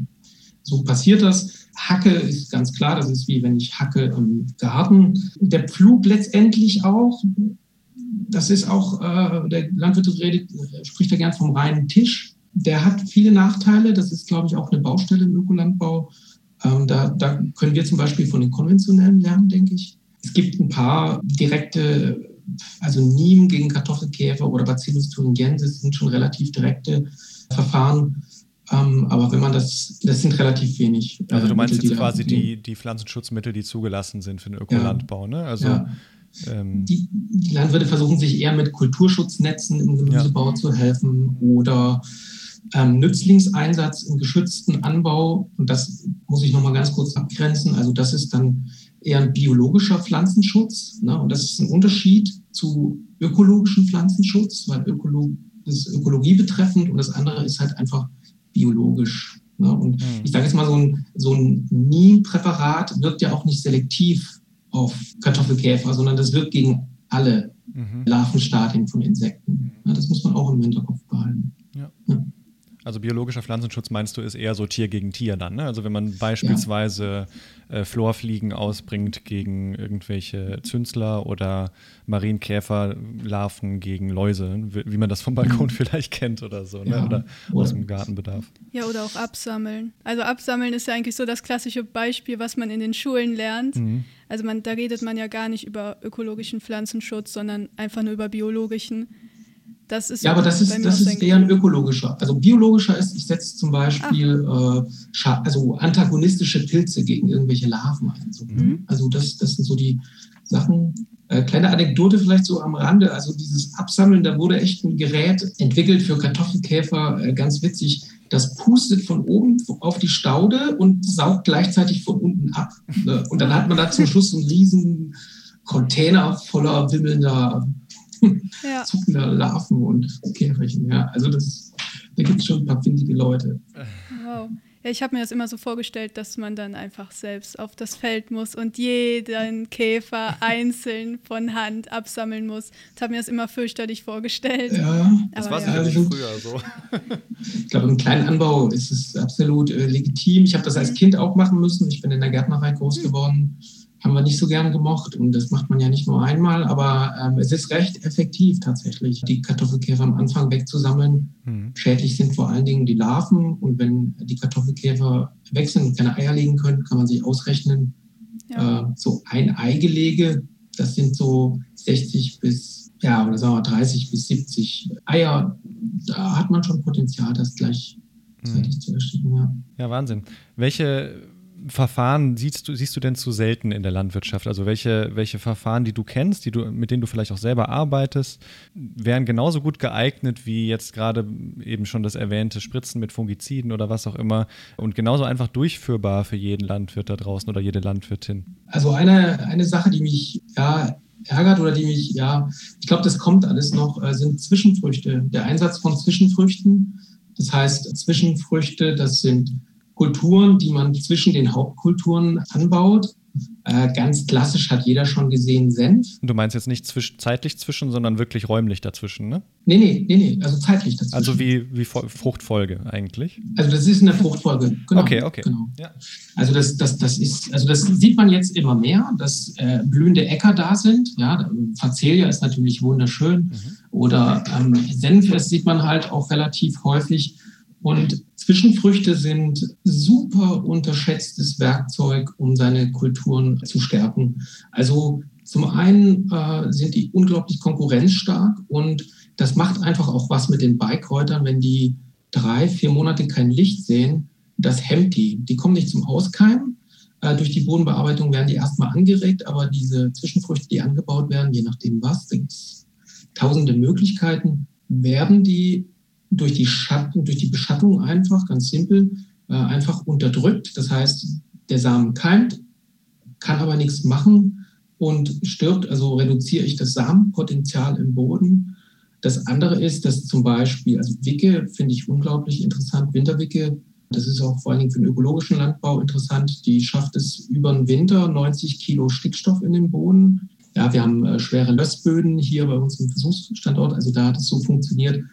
S1: so passiert das. Hacke ist ganz klar, das ist wie wenn ich hacke im Garten. Der Pflug letztendlich auch, das ist auch, äh, der Landwirt redet, spricht da gern vom reinen Tisch. Der hat viele Nachteile, das ist, glaube ich, auch eine Baustelle im Ökolandbau. Ähm, da, da können wir zum Beispiel von den konventionellen lernen, denke ich. Es gibt ein paar direkte, also Niem gegen Kartoffelkäfer oder Bacillus thuringiensis sind schon relativ direkte Verfahren. Ähm, aber wenn man das, das sind relativ wenig.
S2: Äh, also du meinst Mittel, jetzt quasi die, die Pflanzenschutzmittel, die zugelassen sind für den Ökolandbau, ja. ne? Also ja.
S1: ähm, die, die, Landwirte versuchen sich eher mit Kulturschutznetzen im Gemüsebau ja. zu helfen oder ähm, Nützlingseinsatz im geschützten Anbau. Und das muss ich nochmal ganz kurz abgrenzen. Also das ist dann eher ein biologischer Pflanzenschutz. Ne? Und das ist ein Unterschied zu ökologischen Pflanzenschutz, weil Ökolo das ist Ökologie betreffend und das andere ist halt einfach biologisch. Ne? Und mhm. ich sage jetzt mal, so ein, so ein NIM-Präparat wirkt ja auch nicht selektiv auf Kartoffelkäfer, sondern das wirkt gegen alle mhm. Larvenstadien von Insekten. Ja, das muss man auch im Hinterkopf behalten. Ja.
S2: Ja. Also biologischer Pflanzenschutz meinst du ist eher so Tier gegen Tier dann, ne? Also wenn man beispielsweise ja. äh, Florfliegen ausbringt gegen irgendwelche Zünsler oder Marienkäferlarven gegen Läuse, wie man das vom Balkon mhm. vielleicht kennt oder so, ne? ja. oder aus dem Gartenbedarf.
S3: Ja, oder auch absammeln. Also absammeln ist ja eigentlich so das klassische Beispiel, was man in den Schulen lernt. Mhm. Also man, da redet man ja gar nicht über ökologischen Pflanzenschutz, sondern einfach nur über biologischen.
S1: Das ist ja, aber das ist, das ist eher ein ökologischer. Also biologischer ist, ich setze zum Beispiel äh, also antagonistische Pilze gegen irgendwelche Larven ein. So. Mhm. Also das, das sind so die Sachen. Äh, kleine Anekdote vielleicht so am Rande. Also dieses Absammeln, da wurde echt ein Gerät entwickelt für Kartoffelkäfer, äh, ganz witzig. Das pustet von oben auf die Staude und saugt gleichzeitig von unten ab. Ne? Und dann hat man da zum Schluss einen riesen Container voller wimmelnder ja. zuckender Larven und Käferchen. Ja, also das, da gibt es schon ein paar findige Leute.
S3: Wow. Ja, ich habe mir das immer so vorgestellt, dass man dann einfach selbst auf das Feld muss und jeden Käfer einzeln von Hand absammeln muss. Ich habe mir das immer fürchterlich vorgestellt.
S2: Ja, das war ja. sicherlich früher so.
S1: Ich glaube, im kleinen Anbau ist es absolut äh, legitim. Ich habe das als Kind auch machen müssen. Ich bin in der Gärtnerei groß geworden haben wir nicht so gern gemocht und das macht man ja nicht nur einmal, aber ähm, es ist recht effektiv tatsächlich, die Kartoffelkäfer am Anfang wegzusammeln. Mhm. Schädlich sind vor allen Dingen die Larven und wenn die Kartoffelkäfer weg sind und keine Eier legen können, kann man sich ausrechnen, ja. äh, so ein Eigelege, das sind so 60 bis, ja, oder sagen wir 30 bis 70 Eier. Da hat man schon Potenzial, das gleich mhm. zu erschicken. Ja.
S2: ja, Wahnsinn. Welche Verfahren siehst du, siehst du denn zu selten in der Landwirtschaft? Also welche, welche Verfahren, die du kennst, die du, mit denen du vielleicht auch selber arbeitest, wären genauso gut geeignet wie jetzt gerade eben schon das erwähnte Spritzen mit Fungiziden oder was auch immer und genauso einfach durchführbar für jeden Landwirt da draußen oder jede Landwirtin?
S1: Also eine, eine Sache, die mich ja ärgert oder die mich, ja, ich glaube, das kommt alles noch, äh, sind Zwischenfrüchte. Der Einsatz von Zwischenfrüchten. Das heißt, Zwischenfrüchte, das sind Kulturen, die man zwischen den Hauptkulturen anbaut. Äh, ganz klassisch hat jeder schon gesehen Senf.
S2: Du meinst jetzt nicht zwisch zeitlich zwischen, sondern wirklich räumlich dazwischen, ne?
S1: Nee, nee, nee, nee, also zeitlich dazwischen.
S2: Also wie, wie Fruchtfolge eigentlich?
S1: Also das ist eine Fruchtfolge,
S2: genau. Okay, okay.
S1: Genau. Ja. Also das, das, das ist, also das sieht man jetzt immer mehr, dass äh, blühende Äcker da sind. Ja, Facelia ist natürlich wunderschön. Mhm. Oder ähm, Senf, das sieht man halt auch relativ häufig. Und Zwischenfrüchte sind super unterschätztes Werkzeug, um seine Kulturen zu stärken. Also zum einen äh, sind die unglaublich konkurrenzstark und das macht einfach auch was mit den Beikräutern, wenn die drei, vier Monate kein Licht sehen. Das hemmt die. Die kommen nicht zum Auskeimen. Äh, durch die Bodenbearbeitung werden die erstmal angeregt, aber diese Zwischenfrüchte, die angebaut werden, je nachdem was, gibt es tausende Möglichkeiten, werden die durch die Schatten, durch die Beschattung einfach, ganz simpel, äh, einfach unterdrückt. Das heißt, der Samen keimt, kann aber nichts machen und stirbt. Also reduziere ich das Samenpotenzial im Boden. Das andere ist, dass zum Beispiel, also Wicke finde ich unglaublich interessant, Winterwicke, das ist auch vor allen Dingen für den ökologischen Landbau interessant, die schafft es über den Winter 90 Kilo Stickstoff in den Boden. Ja, wir haben äh, schwere Lössböden hier bei uns im Versuchsstandort, also da hat es so funktioniert,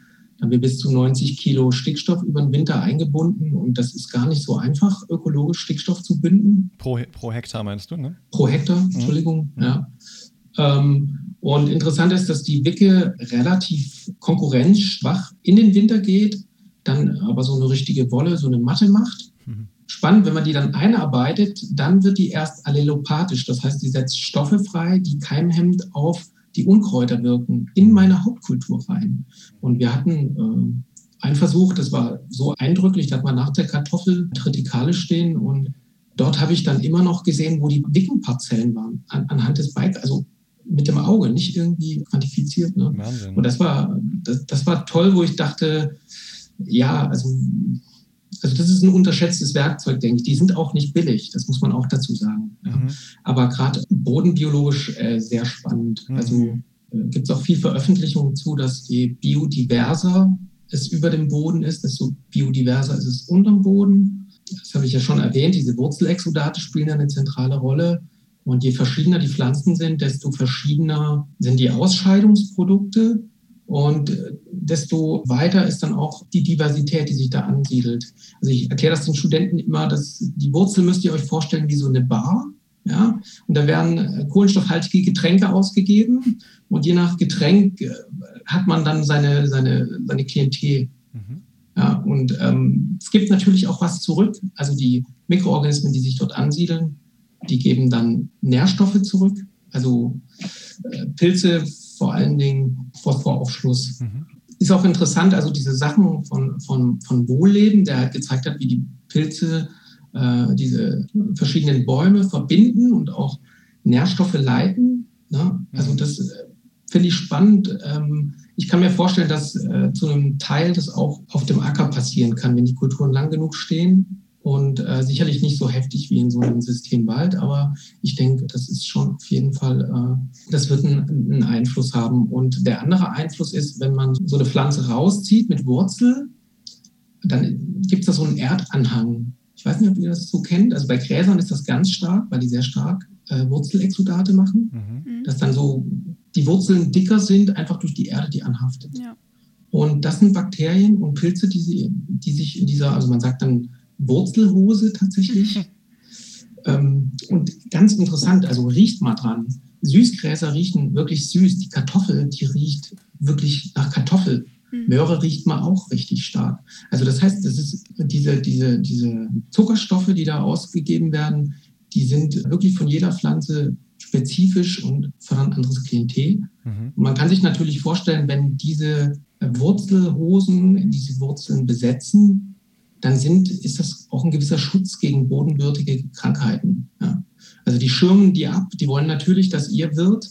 S1: haben wir bis zu 90 Kilo Stickstoff über den Winter eingebunden und das ist gar nicht so einfach, ökologisch Stickstoff zu binden.
S2: Pro, pro Hektar meinst du, ne?
S1: Pro Hektar, mhm. Entschuldigung, mhm. ja. Ähm, und interessant ist, dass die Wicke relativ konkurrenzschwach in den Winter geht, dann aber so eine richtige Wolle, so eine Matte macht. Mhm. Spannend, wenn man die dann einarbeitet, dann wird die erst allelopathisch. Das heißt, die setzt Stoffe frei, die keimhemmend auf die Unkräuter wirken, in meine Hauptkultur rein. Und wir hatten äh, einen Versuch, das war so eindrücklich, da hat man nach der Kartoffel Tritikale stehen und dort habe ich dann immer noch gesehen, wo die dicken Parzellen waren, an, anhand des Bikes, also mit dem Auge, nicht irgendwie quantifiziert. Ne? Wahnsinn. Und das war, das, das war toll, wo ich dachte, ja, also also das ist ein unterschätztes Werkzeug, denke ich. Die sind auch nicht billig, das muss man auch dazu sagen. Ja. Mhm. Aber gerade bodenbiologisch äh, sehr spannend. Mhm. Also äh, gibt es auch viel Veröffentlichungen zu, dass je biodiverser es über dem Boden ist, desto biodiverser ist es unterm Boden. Das habe ich ja schon erwähnt, diese Wurzelexudate spielen eine zentrale Rolle. Und je verschiedener die Pflanzen sind, desto verschiedener sind die Ausscheidungsprodukte. Und desto weiter ist dann auch die Diversität, die sich da ansiedelt. Also ich erkläre das den Studenten immer, dass die Wurzel müsst ihr euch vorstellen wie so eine Bar. Ja, und da werden äh, kohlenstoffhaltige Getränke ausgegeben und je nach Getränk äh, hat man dann seine, seine, seine Klientel. Mhm. Ja, und ähm, es gibt natürlich auch was zurück. Also die Mikroorganismen, die sich dort ansiedeln, die geben dann Nährstoffe zurück. Also äh, Pilze vor allen Dingen Phosphoraufschluss. Mhm. Ist auch interessant, also diese Sachen von, von, von Wohlleben, der halt gezeigt hat, wie die Pilze äh, diese verschiedenen Bäume verbinden und auch Nährstoffe leiten. Ne? Also mhm. das äh, finde ich spannend. Ähm, ich kann mir vorstellen, dass äh, zu einem Teil das auch auf dem Acker passieren kann, wenn die Kulturen lang genug stehen und äh, sicherlich nicht so heftig wie in so einem System Wald, aber ich denke, das ist schon auf jeden Fall, äh, das wird einen, einen Einfluss haben. Und der andere Einfluss ist, wenn man so eine Pflanze rauszieht mit Wurzel, dann gibt es da so einen Erdanhang. Ich weiß nicht, ob ihr das so kennt. Also bei Gräsern ist das ganz stark, weil die sehr stark äh, Wurzelexudate machen. Mhm. Dass dann so die Wurzeln dicker sind, einfach durch die Erde, die anhaftet. Ja. Und das sind Bakterien und Pilze, die, sie, die sich in dieser, also man sagt dann Wurzelhose tatsächlich. ähm, und ganz interessant, also riecht mal dran. Süßgräser riechen wirklich süß. Die Kartoffel, die riecht wirklich nach Kartoffel. Mhm. Möhre riecht man auch richtig stark. Also das heißt, das ist diese, diese, diese Zuckerstoffe, die da ausgegeben werden, die sind wirklich von jeder Pflanze spezifisch und fördern ein anderes Klientel. Mhm. man kann sich natürlich vorstellen, wenn diese Wurzelhosen diese Wurzeln besetzen, dann sind, ist das auch ein gewisser Schutz gegen bodenwürdige Krankheiten. Ja. Also die schirmen die ab, die wollen natürlich, dass ihr Wirt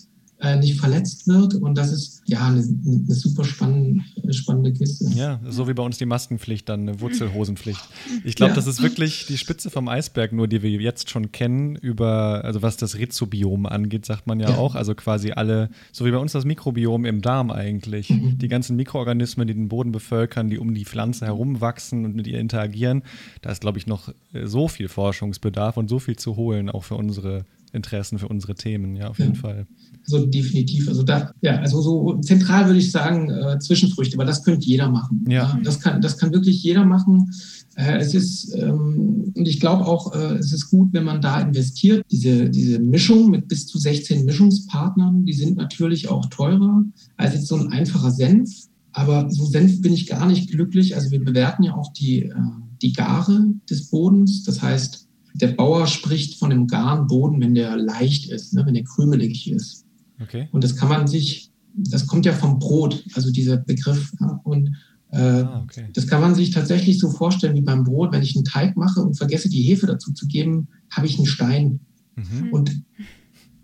S1: nicht verletzt wird. Und das ist ja eine, eine super spannende, spannende Kiste.
S2: Ja, so wie bei uns die Maskenpflicht, dann eine Wurzelhosenpflicht. Ich glaube, ja. das ist wirklich die Spitze vom Eisberg, nur die wir jetzt schon kennen, über, also was das Rhizobiom angeht, sagt man ja, ja. auch. Also quasi alle, so wie bei uns das Mikrobiom im Darm eigentlich. Mhm. Die ganzen Mikroorganismen, die den Boden bevölkern, die um die Pflanze herum wachsen und mit ihr interagieren. Da ist, glaube ich, noch äh, so viel Forschungsbedarf und so viel zu holen, auch für unsere Interessen, für unsere Themen, ja, auf jeden Fall.
S1: Also definitiv. Also da, ja, also so zentral würde ich sagen, äh, Zwischenfrüchte, weil das könnte jeder machen. Ja. ja. das, kann, das kann wirklich jeder machen. Äh, es ist, ähm, und ich glaube auch, äh, es ist gut, wenn man da investiert. Diese, diese Mischung mit bis zu 16 Mischungspartnern, die sind natürlich auch teurer als jetzt so ein einfacher Senf. Aber so Senf bin ich gar nicht glücklich. Also wir bewerten ja auch die, äh, die Gare des Bodens. Das heißt, der Bauer spricht von einem garen Boden, wenn der leicht ist, ne, wenn der krümelig ist. Okay. Und das kann man sich, das kommt ja vom Brot, also dieser Begriff. Ja, und äh, ah, okay. das kann man sich tatsächlich so vorstellen wie beim Brot. Wenn ich einen Teig mache und vergesse, die Hefe dazu zu geben, habe ich einen Stein. Mhm. Und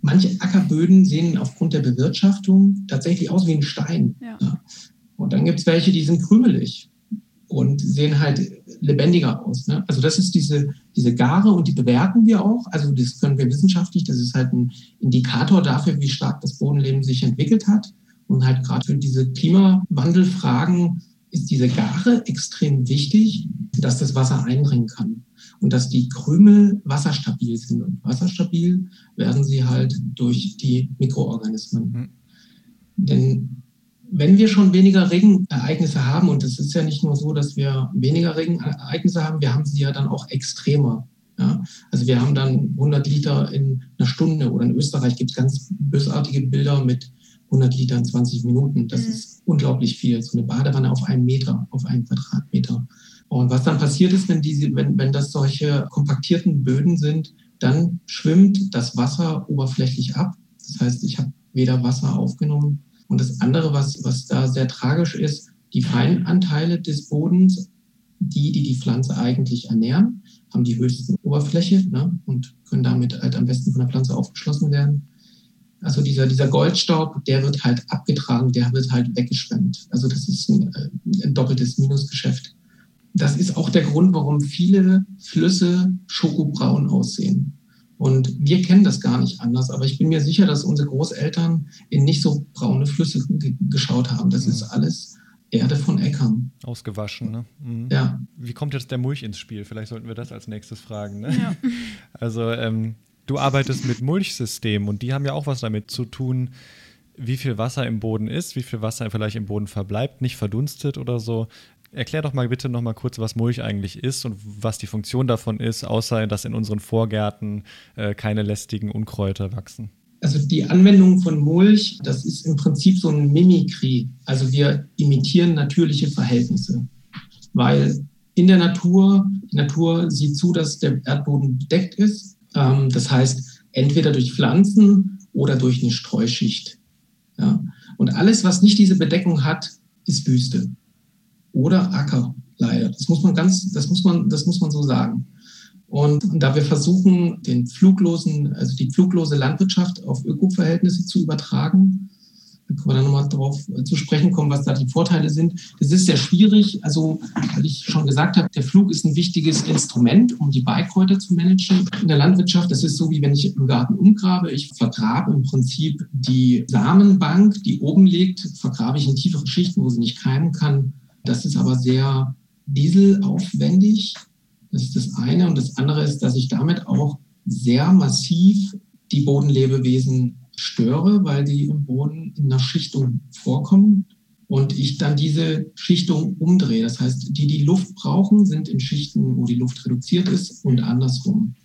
S1: manche Ackerböden sehen aufgrund der Bewirtschaftung tatsächlich aus wie ein Stein. Ja. Ja. Und dann gibt es welche, die sind krümelig und sehen halt lebendiger aus. Ne? Also das ist diese, diese Gare und die bewerten wir auch. Also das können wir wissenschaftlich, das ist halt ein Indikator dafür, wie stark das Bodenleben sich entwickelt hat. Und halt gerade für diese Klimawandelfragen ist diese Gare extrem wichtig, dass das Wasser eindringen kann und dass die Krümel wasserstabil sind. Und wasserstabil werden sie halt durch die Mikroorganismen. Mhm. Denn wenn wir schon weniger Regenereignisse haben, und es ist ja nicht nur so, dass wir weniger Regenereignisse haben, wir haben sie ja dann auch extremer. Ja? Also wir haben dann 100 Liter in einer Stunde oder in Österreich gibt es ganz bösartige Bilder mit 100 Liter in 20 Minuten. Das mhm. ist unglaublich viel. So eine Badewanne auf einen Meter, auf einen Quadratmeter. Und was dann passiert ist, wenn, diese, wenn, wenn das solche kompaktierten Böden sind, dann schwimmt das Wasser oberflächlich ab. Das heißt, ich habe weder Wasser aufgenommen und das andere, was, was da sehr tragisch ist, die Feinanteile des Bodens, die, die die Pflanze eigentlich ernähren, haben die höchste Oberfläche ne, und können damit halt am besten von der Pflanze aufgeschlossen werden. Also dieser, dieser Goldstaub, der wird halt abgetragen, der wird halt weggeschwemmt. Also das ist ein, äh, ein doppeltes Minusgeschäft. Das ist auch der Grund, warum viele Flüsse schokobraun aussehen. Und wir kennen das gar nicht anders, aber ich bin mir sicher, dass unsere Großeltern in nicht so braune Flüsse geschaut haben. Das mhm. ist alles Erde von Äckern.
S2: Ausgewaschen, ne?
S1: Mhm. Ja.
S2: Wie kommt jetzt der Mulch ins Spiel? Vielleicht sollten wir das als nächstes fragen. Ne? Ja. Also, ähm, du arbeitest mit Mulchsystemen und die haben ja auch was damit zu tun, wie viel Wasser im Boden ist, wie viel Wasser vielleicht im Boden verbleibt, nicht verdunstet oder so. Erklär doch mal bitte noch mal kurz, was Mulch eigentlich ist und was die Funktion davon ist, außer dass in unseren Vorgärten äh, keine lästigen Unkräuter wachsen.
S1: Also die Anwendung von Mulch, das ist im Prinzip so ein Mimikry. Also wir imitieren natürliche Verhältnisse, weil in der Natur, die Natur sieht zu, dass der Erdboden bedeckt ist. Ähm, das heißt, entweder durch Pflanzen oder durch eine Streuschicht. Ja? Und alles, was nicht diese Bedeckung hat, ist Wüste oder Acker, leider. Das muss man ganz, das muss man, das muss man so sagen. Und, und da wir versuchen, den fluglosen, also die fluglose Landwirtschaft auf Ökoverhältnisse zu übertragen, da können wir dann nochmal darauf zu sprechen kommen, was da die Vorteile sind. Das ist sehr schwierig. Also, weil ich schon gesagt habe, der Flug ist ein wichtiges Instrument, um die Beikräuter zu managen. In der Landwirtschaft, das ist so, wie wenn ich im Garten umgrabe. Ich vergrabe im Prinzip die Samenbank, die oben liegt, vergrabe ich in tiefere Schichten, wo sie nicht keimen kann. Das ist aber sehr dieselaufwendig. Das ist das eine. Und das andere ist, dass ich damit auch sehr massiv die Bodenlebewesen störe, weil die im Boden in einer Schichtung vorkommen und ich dann diese Schichtung umdrehe. Das heißt, die, die Luft brauchen, sind in Schichten, wo die Luft reduziert ist und andersrum.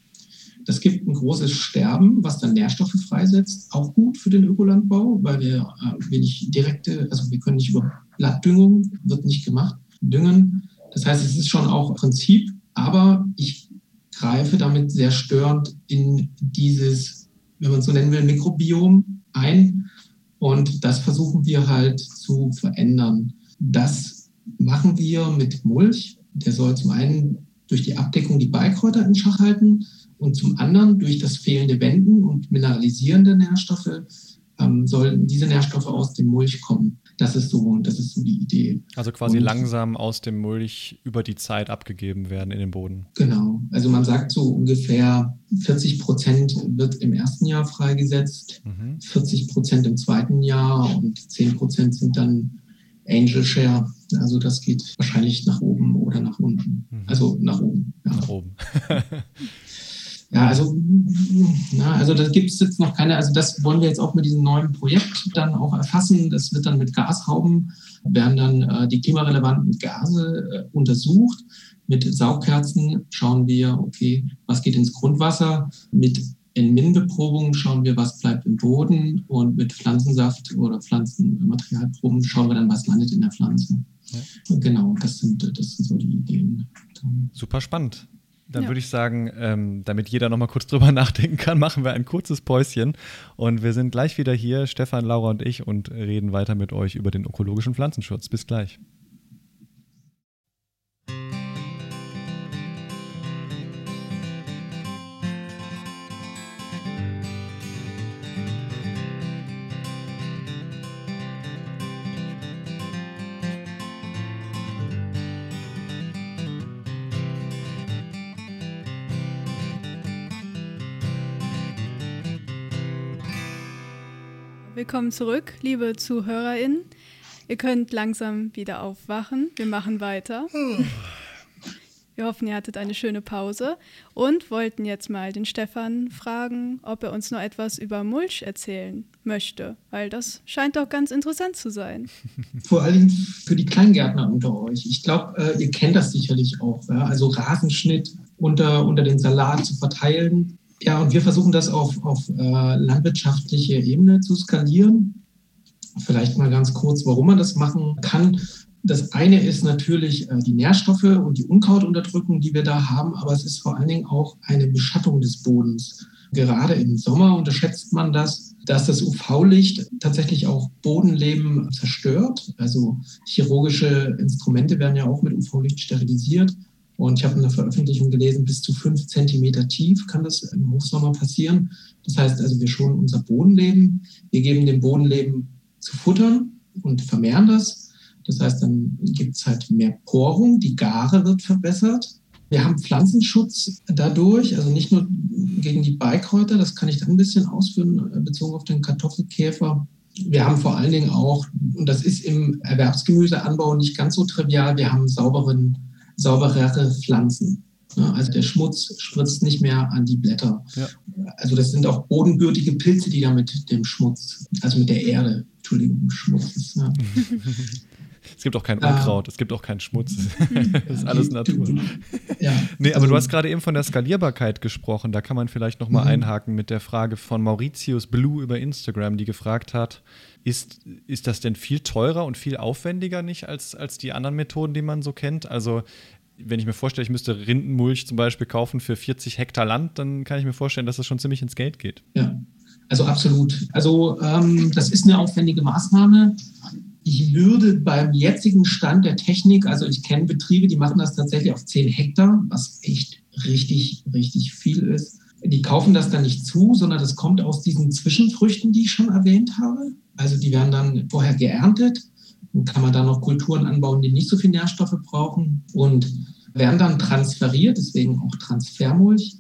S1: Das gibt ein großes Sterben, was dann Nährstoffe freisetzt. Auch gut für den Ökolandbau, weil wir äh, wenig direkte, also wir können nicht über Blattdüngung, wird nicht gemacht, düngen. Das heißt, es ist schon auch Prinzip, aber ich greife damit sehr störend in dieses, wenn man es so nennen will, Mikrobiom ein. Und das versuchen wir halt zu verändern. Das machen wir mit Mulch. Der soll zum einen durch die Abdeckung die Beikräuter in Schach halten und zum anderen durch das fehlende Wenden und Mineralisieren der Nährstoffe ähm, sollen diese Nährstoffe aus dem Mulch kommen. Das ist so, das ist so die Idee.
S2: Also quasi und, langsam aus dem Mulch über die Zeit abgegeben werden in den Boden.
S1: Genau. Also man sagt so ungefähr 40 Prozent wird im ersten Jahr freigesetzt, mhm. 40 Prozent im zweiten Jahr und 10 Prozent sind dann Angel Share. Also das geht wahrscheinlich nach oben oder nach unten. Mhm. Also nach oben.
S2: Ja. Nach oben.
S1: Ja, also, na, also da gibt es jetzt noch keine, also das wollen wir jetzt auch mit diesem neuen Projekt dann auch erfassen. Das wird dann mit Gashauben, werden dann äh, die klimarelevanten Gase äh, untersucht. Mit Saugkerzen schauen wir, okay, was geht ins Grundwasser. Mit in MIN-Beprobungen schauen wir, was bleibt im Boden. Und mit Pflanzensaft oder Pflanzenmaterialproben schauen wir dann, was landet in der Pflanze. Ja. Genau, das sind, das sind so die Ideen.
S2: Super spannend. Dann ja. würde ich sagen, ähm, damit jeder noch mal kurz drüber nachdenken kann, machen wir ein kurzes Päuschen. Und wir sind gleich wieder hier, Stefan, Laura und ich, und reden weiter mit euch über den ökologischen Pflanzenschutz. Bis gleich.
S3: Willkommen zurück, liebe ZuhörerInnen. Ihr könnt langsam wieder aufwachen. Wir machen weiter. Wir hoffen, ihr hattet eine schöne Pause und wollten jetzt mal den Stefan fragen, ob er uns noch etwas über Mulch erzählen möchte, weil das scheint doch ganz interessant zu sein.
S1: Vor allem für die Kleingärtner unter euch. Ich glaube, äh, ihr kennt das sicherlich auch. Also Rasenschnitt unter, unter den Salat zu verteilen, ja, und wir versuchen das auf, auf äh, landwirtschaftliche Ebene zu skalieren. Vielleicht mal ganz kurz, warum man das machen kann. Das eine ist natürlich äh, die Nährstoffe und die Unkautunterdrückung, die wir da haben, aber es ist vor allen Dingen auch eine Beschattung des Bodens. Gerade im Sommer unterschätzt man das, dass das UV-Licht tatsächlich auch Bodenleben zerstört. Also chirurgische Instrumente werden ja auch mit UV-Licht sterilisiert. Und ich habe eine Veröffentlichung gelesen, bis zu fünf Zentimeter tief kann das im Hochsommer passieren. Das heißt also, wir schonen unser Bodenleben. Wir geben dem Bodenleben zu futtern und vermehren das. Das heißt, dann gibt es halt mehr Porung, die Gare wird verbessert. Wir haben Pflanzenschutz dadurch, also nicht nur gegen die Beikräuter, das kann ich dann ein bisschen ausführen, äh, bezogen auf den Kartoffelkäfer. Wir haben vor allen Dingen auch, und das ist im Erwerbsgemüseanbau nicht ganz so trivial, wir haben sauberen sauberere Pflanzen. Also der Schmutz spritzt nicht mehr an die Blätter. Ja. Also das sind auch bodenbürtige Pilze, die da mit dem Schmutz, also mit der Erde, Entschuldigung, Schmutz. Ja.
S2: Es gibt auch kein Unkraut, es gibt auch keinen Schmutz. das ist alles Natur. Ja. Nee, aber also, du hast gerade eben von der Skalierbarkeit gesprochen. Da kann man vielleicht nochmal mhm. einhaken mit der Frage von Mauritius Blue über Instagram, die gefragt hat, ist, ist das denn viel teurer und viel aufwendiger nicht als, als die anderen Methoden, die man so kennt? Also wenn ich mir vorstelle, ich müsste Rindenmulch zum Beispiel kaufen für 40 Hektar Land, dann kann ich mir vorstellen, dass das schon ziemlich ins Geld geht.
S1: Ja, also absolut. Also ähm, das ist eine aufwendige Maßnahme. Ich würde beim jetzigen Stand der Technik, also ich kenne Betriebe, die machen das tatsächlich auf 10 Hektar, was echt richtig, richtig viel ist. Die kaufen das dann nicht zu, sondern das kommt aus diesen Zwischenfrüchten, die ich schon erwähnt habe. Also die werden dann vorher geerntet. Dann kann man da noch Kulturen anbauen, die nicht so viel Nährstoffe brauchen und werden dann transferiert, deswegen auch Transfermulch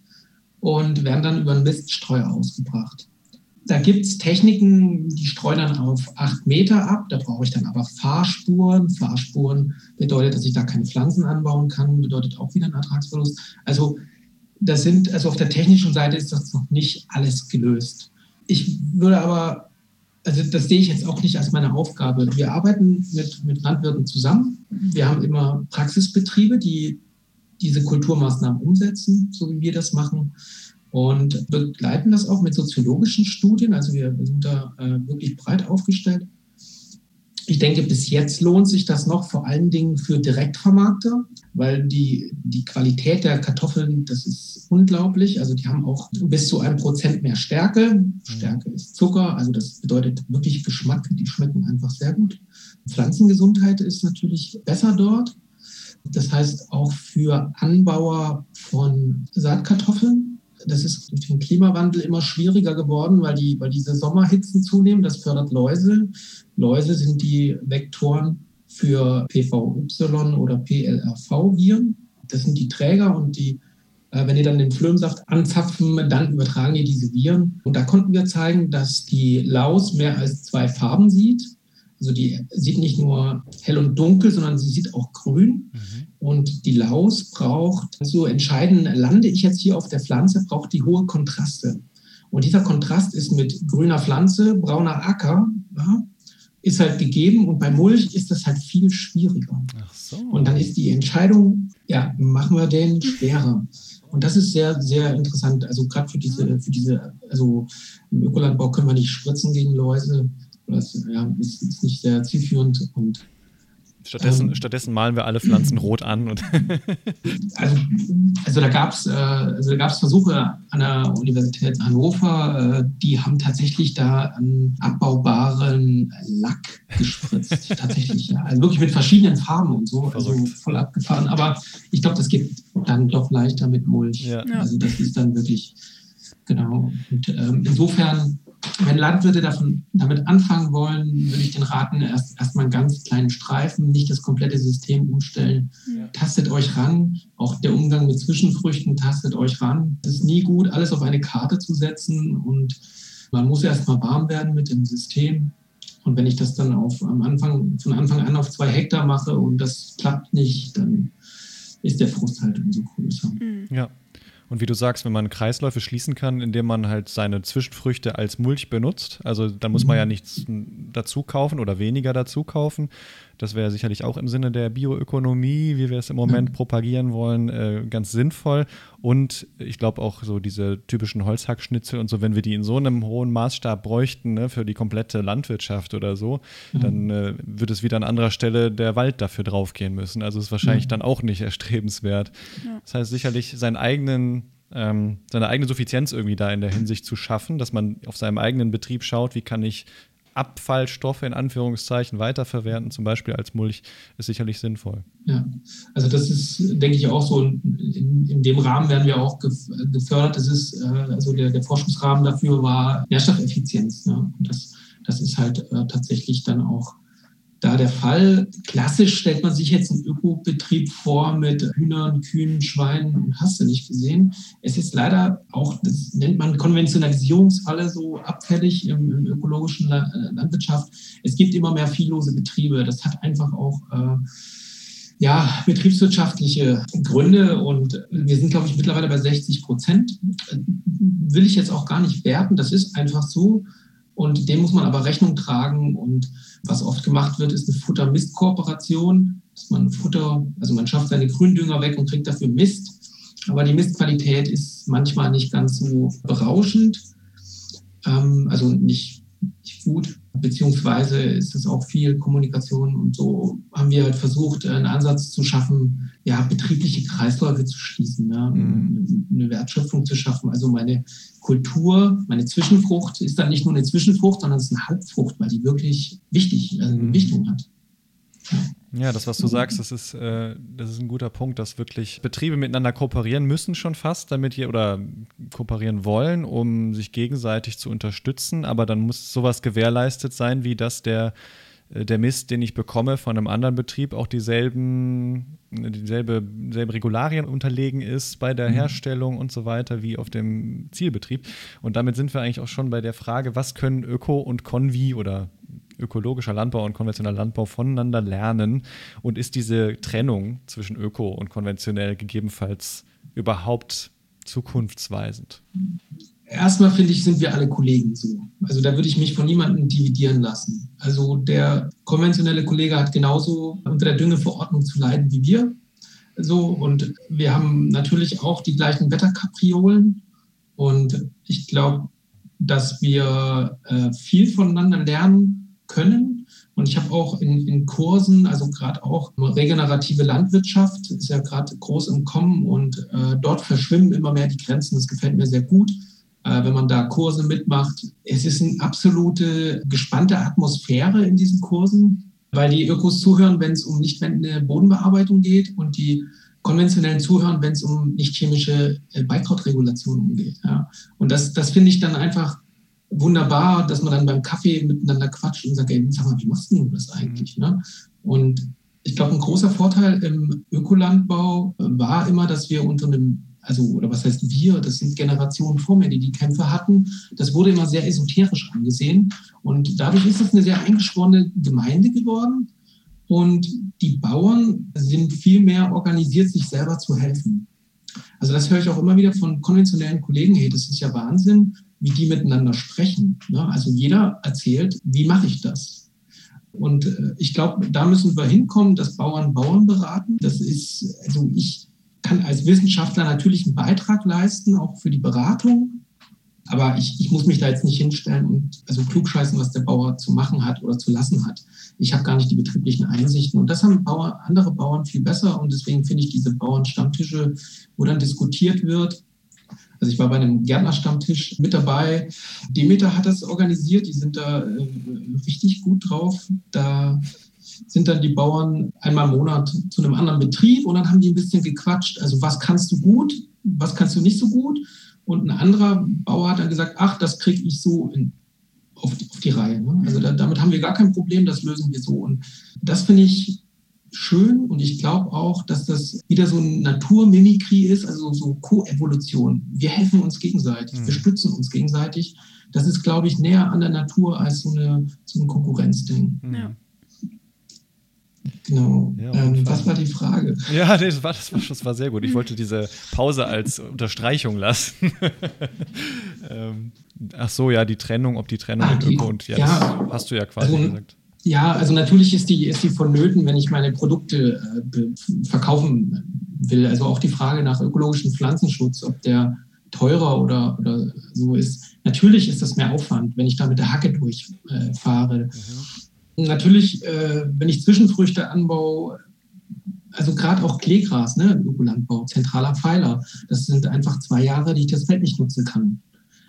S1: und werden dann über einen Miststreuer ausgebracht. da gibt es Techniken, die streuen dann auf acht Meter ab. Da brauche ich dann aber Fahrspuren. Fahrspuren bedeutet, dass ich da keine Pflanzen anbauen kann, bedeutet auch wieder ein Ertragsverlust. Also das sind, also auf der technischen Seite ist das noch nicht alles gelöst. Ich würde aber, also das sehe ich jetzt auch nicht als meine Aufgabe. Wir arbeiten mit, mit Landwirten zusammen. Wir haben immer Praxisbetriebe, die diese Kulturmaßnahmen umsetzen, so wie wir das machen und begleiten das auch mit soziologischen Studien. Also wir, sind da äh, wirklich breit aufgestellt. Ich denke, bis jetzt lohnt sich das noch vor allen Dingen für Direktvermarkter, weil die, die Qualität der Kartoffeln, das ist unglaublich. Also die haben auch bis zu einem Prozent mehr Stärke. Stärke ist Zucker, also das bedeutet wirklich Geschmack. Die schmecken einfach sehr gut. Pflanzengesundheit ist natürlich besser dort. Das heißt auch für Anbauer von Saatkartoffeln das ist durch den Klimawandel immer schwieriger geworden, weil, die, weil diese Sommerhitzen zunehmen. Das fördert Läuse. Läuse sind die Vektoren für PVY oder PLRV-Viren. Das sind die Träger und die, äh, wenn die dann den Flömsaft anzapfen, dann übertragen die diese Viren. Und da konnten wir zeigen, dass die Laus mehr als zwei Farben sieht. Also die sieht nicht nur hell und dunkel, sondern sie sieht auch grün. Mhm. Und die Laus braucht, so entscheiden, lande ich jetzt hier auf der Pflanze, braucht die hohe Kontraste. Und dieser Kontrast ist mit grüner Pflanze, brauner Acker, ja, ist halt gegeben. Und bei Mulch ist das halt viel schwieriger. So. Und dann ist die Entscheidung, ja, machen wir den schwerer. Und das ist sehr, sehr interessant. Also gerade für diese, für diese, also im Ökolandbau können wir nicht spritzen gegen Läuse. Das ja, ist, ist nicht sehr zielführend und
S2: Stattdessen, ähm, stattdessen, malen wir alle Pflanzen rot an. Und
S1: also, also, da gab es äh, also Versuche an der Universität Hannover, äh, die haben tatsächlich da einen abbaubaren Lack gespritzt. tatsächlich, ja. Also wirklich mit verschiedenen Farben und so. Also voll abgefahren. Aber ich glaube, das geht dann doch leichter mit Mulch. Ja. Also das ist dann wirklich, genau. Und ähm, insofern wenn Landwirte davon, damit anfangen wollen, würde ich den raten, erst erstmal einen ganz kleinen Streifen, nicht das komplette System umstellen. Ja. Tastet euch ran. Auch der Umgang mit Zwischenfrüchten, tastet euch ran. Es ist nie gut, alles auf eine Karte zu setzen und man muss erstmal warm werden mit dem System. Und wenn ich das dann auf, am Anfang, von Anfang an auf zwei Hektar mache und das klappt nicht, dann ist der Frust halt umso größer.
S2: Mhm. Ja. Und wie du sagst, wenn man Kreisläufe schließen kann, indem man halt seine Zwischenfrüchte als Mulch benutzt, also dann muss man ja mhm. nichts dazu kaufen oder weniger dazu kaufen. Das wäre sicherlich auch im Sinne der Bioökonomie, wie wir es im Moment mhm. propagieren wollen, äh, ganz sinnvoll. Und ich glaube auch so diese typischen Holzhackschnitzel und so, wenn wir die in so einem hohen Maßstab bräuchten, ne, für die komplette Landwirtschaft oder so, mhm. dann äh, würde es wieder an anderer Stelle der Wald dafür draufgehen müssen. Also ist wahrscheinlich mhm. dann auch nicht erstrebenswert. Ja. Das heißt sicherlich seinen eigenen ähm, seine eigene Suffizienz irgendwie da in der Hinsicht zu schaffen, dass man auf seinem eigenen Betrieb schaut, wie kann ich Abfallstoffe in Anführungszeichen weiterverwerten, zum Beispiel als Mulch, ist sicherlich sinnvoll.
S1: Ja, also das ist, denke ich, auch so, in, in dem Rahmen werden wir auch gefördert. Das ist, äh, also der, der Forschungsrahmen dafür war Nährstoffeffizienz. Ne? Und das, das ist halt äh, tatsächlich dann auch da der Fall. Klassisch stellt man sich jetzt einen Ökobetrieb vor mit Hühnern, Kühen, Schweinen und hast du nicht gesehen. Es ist leider auch, das nennt man Konventionalisierungsfalle so abfällig im, im ökologischen äh, Landwirtschaft. Es gibt immer mehr viellose Betriebe. Das hat einfach auch äh, ja, betriebswirtschaftliche Gründe und wir sind, glaube ich, mittlerweile bei 60 Prozent. Will ich jetzt auch gar nicht werten, das ist einfach so. Und dem muss man aber Rechnung tragen. Und was oft gemacht wird, ist eine Futter-Mist-Kooperation, dass man Futter, also man schafft seine Gründünger weg und kriegt dafür Mist. Aber die Mistqualität ist manchmal nicht ganz so berauschend, ähm, also nicht, nicht gut beziehungsweise ist es auch viel Kommunikation und so haben wir halt versucht, einen Ansatz zu schaffen, ja, betriebliche Kreisläufe zu schließen, ja, mhm. Eine Wertschöpfung zu schaffen. Also meine Kultur, meine Zwischenfrucht ist dann nicht nur eine Zwischenfrucht, sondern es ist eine Hauptfrucht, weil die wirklich wichtig, also eine mhm. Wichtung hat.
S2: Ja. Das, was du sagst, das ist, äh, das ist ein guter Punkt, dass wirklich Betriebe miteinander kooperieren müssen schon fast, damit ihr oder kooperieren wollen, um sich gegenseitig zu unterstützen. Aber dann muss sowas gewährleistet sein, wie dass der äh, der Mist, den ich bekomme von einem anderen Betrieb, auch dieselben, dieselbe, dieselbe Regularien unterlegen ist bei der mhm. Herstellung und so weiter wie auf dem Zielbetrieb. Und damit sind wir eigentlich auch schon bei der Frage, was können Öko und Konvi oder ökologischer Landbau und konventioneller Landbau voneinander lernen? Und ist diese Trennung zwischen Öko und konventionell gegebenenfalls überhaupt zukunftsweisend?
S1: Erstmal finde ich, sind wir alle Kollegen so. Also da würde ich mich von niemandem dividieren lassen. Also der konventionelle Kollege hat genauso unter der Düngeverordnung zu leiden wie wir. So, und wir haben natürlich auch die gleichen Wetterkapriolen. Und ich glaube, dass wir äh, viel voneinander lernen können. Und ich habe auch in, in Kursen, also gerade auch regenerative Landwirtschaft, ist ja gerade groß im Kommen und äh, dort verschwimmen immer mehr die Grenzen. Das gefällt mir sehr gut wenn man da Kurse mitmacht. Es ist eine absolute gespannte Atmosphäre in diesen Kursen, weil die Ökos zuhören, wenn es um nicht Bodenbearbeitung geht und die konventionellen zuhören, wenn es um nicht chemische äh, Beikrautregulation geht. Ja. Und das, das finde ich dann einfach wunderbar, dass man dann beim Kaffee miteinander quatscht und sagt, ey, sag mal, wie machst du das eigentlich? Ne? Und ich glaube, ein großer Vorteil im Ökolandbau war immer, dass wir unter einem also, oder was heißt wir, das sind Generationen vor mir, die die Kämpfe hatten. Das wurde immer sehr esoterisch angesehen. Und dadurch ist es eine sehr eingeschworene Gemeinde geworden. Und die Bauern sind viel mehr organisiert, sich selber zu helfen. Also das höre ich auch immer wieder von konventionellen Kollegen, hey, das ist ja Wahnsinn, wie die miteinander sprechen. Ne? Also jeder erzählt, wie mache ich das? Und äh, ich glaube, da müssen wir hinkommen, dass Bauern Bauern beraten. Das ist, also ich, kann als Wissenschaftler natürlich einen Beitrag leisten, auch für die Beratung. Aber ich, ich muss mich da jetzt nicht hinstellen und also klugscheißen, was der Bauer zu machen hat oder zu lassen hat. Ich habe gar nicht die betrieblichen Einsichten. Und das haben Bauer, andere Bauern viel besser. Und deswegen finde ich diese Bauernstammtische, wo dann diskutiert wird. Also ich war bei einem Gärtnerstammtisch mit dabei. Demeter hat das organisiert. Die sind da äh, richtig gut drauf. Da sind dann die Bauern einmal im Monat zu einem anderen Betrieb und dann haben die ein bisschen gequatscht. Also was kannst du gut, was kannst du nicht so gut? Und ein anderer Bauer hat dann gesagt, ach, das kriege ich so in, auf, die, auf, die, Reihe. Ne? Also da, damit haben wir gar kein Problem, das lösen wir so. Und das finde ich schön und ich glaube auch, dass das wieder so ein Naturmimikrie ist, also so Koevolution. Wir helfen uns gegenseitig, mhm. wir stützen uns gegenseitig. Das ist, glaube ich, näher an der Natur als so, eine, so ein Konkurrenzding. Ja. Genau. Ja, ähm, was war die Frage?
S2: Ja, nee, das, war, das, war, das war sehr gut. Ich wollte diese Pause als Unterstreichung lassen. ähm, ach so, ja, die Trennung, ob die Trennung ah, die, Öko und ja, ja, hast du ja quasi also, gesagt.
S1: Ja, also natürlich ist die, ist die vonnöten, wenn ich meine Produkte äh, verkaufen will. Also auch die Frage nach ökologischem Pflanzenschutz, ob der teurer oder, oder so ist. Natürlich ist das mehr Aufwand, wenn ich da mit der Hacke durchfahre. Äh, mhm. Natürlich, äh, wenn ich Zwischenfrüchte anbaue, also gerade auch Kleegras ne, im Ökolandbau, zentraler Pfeiler, das sind einfach zwei Jahre, die ich das Feld nicht nutzen kann.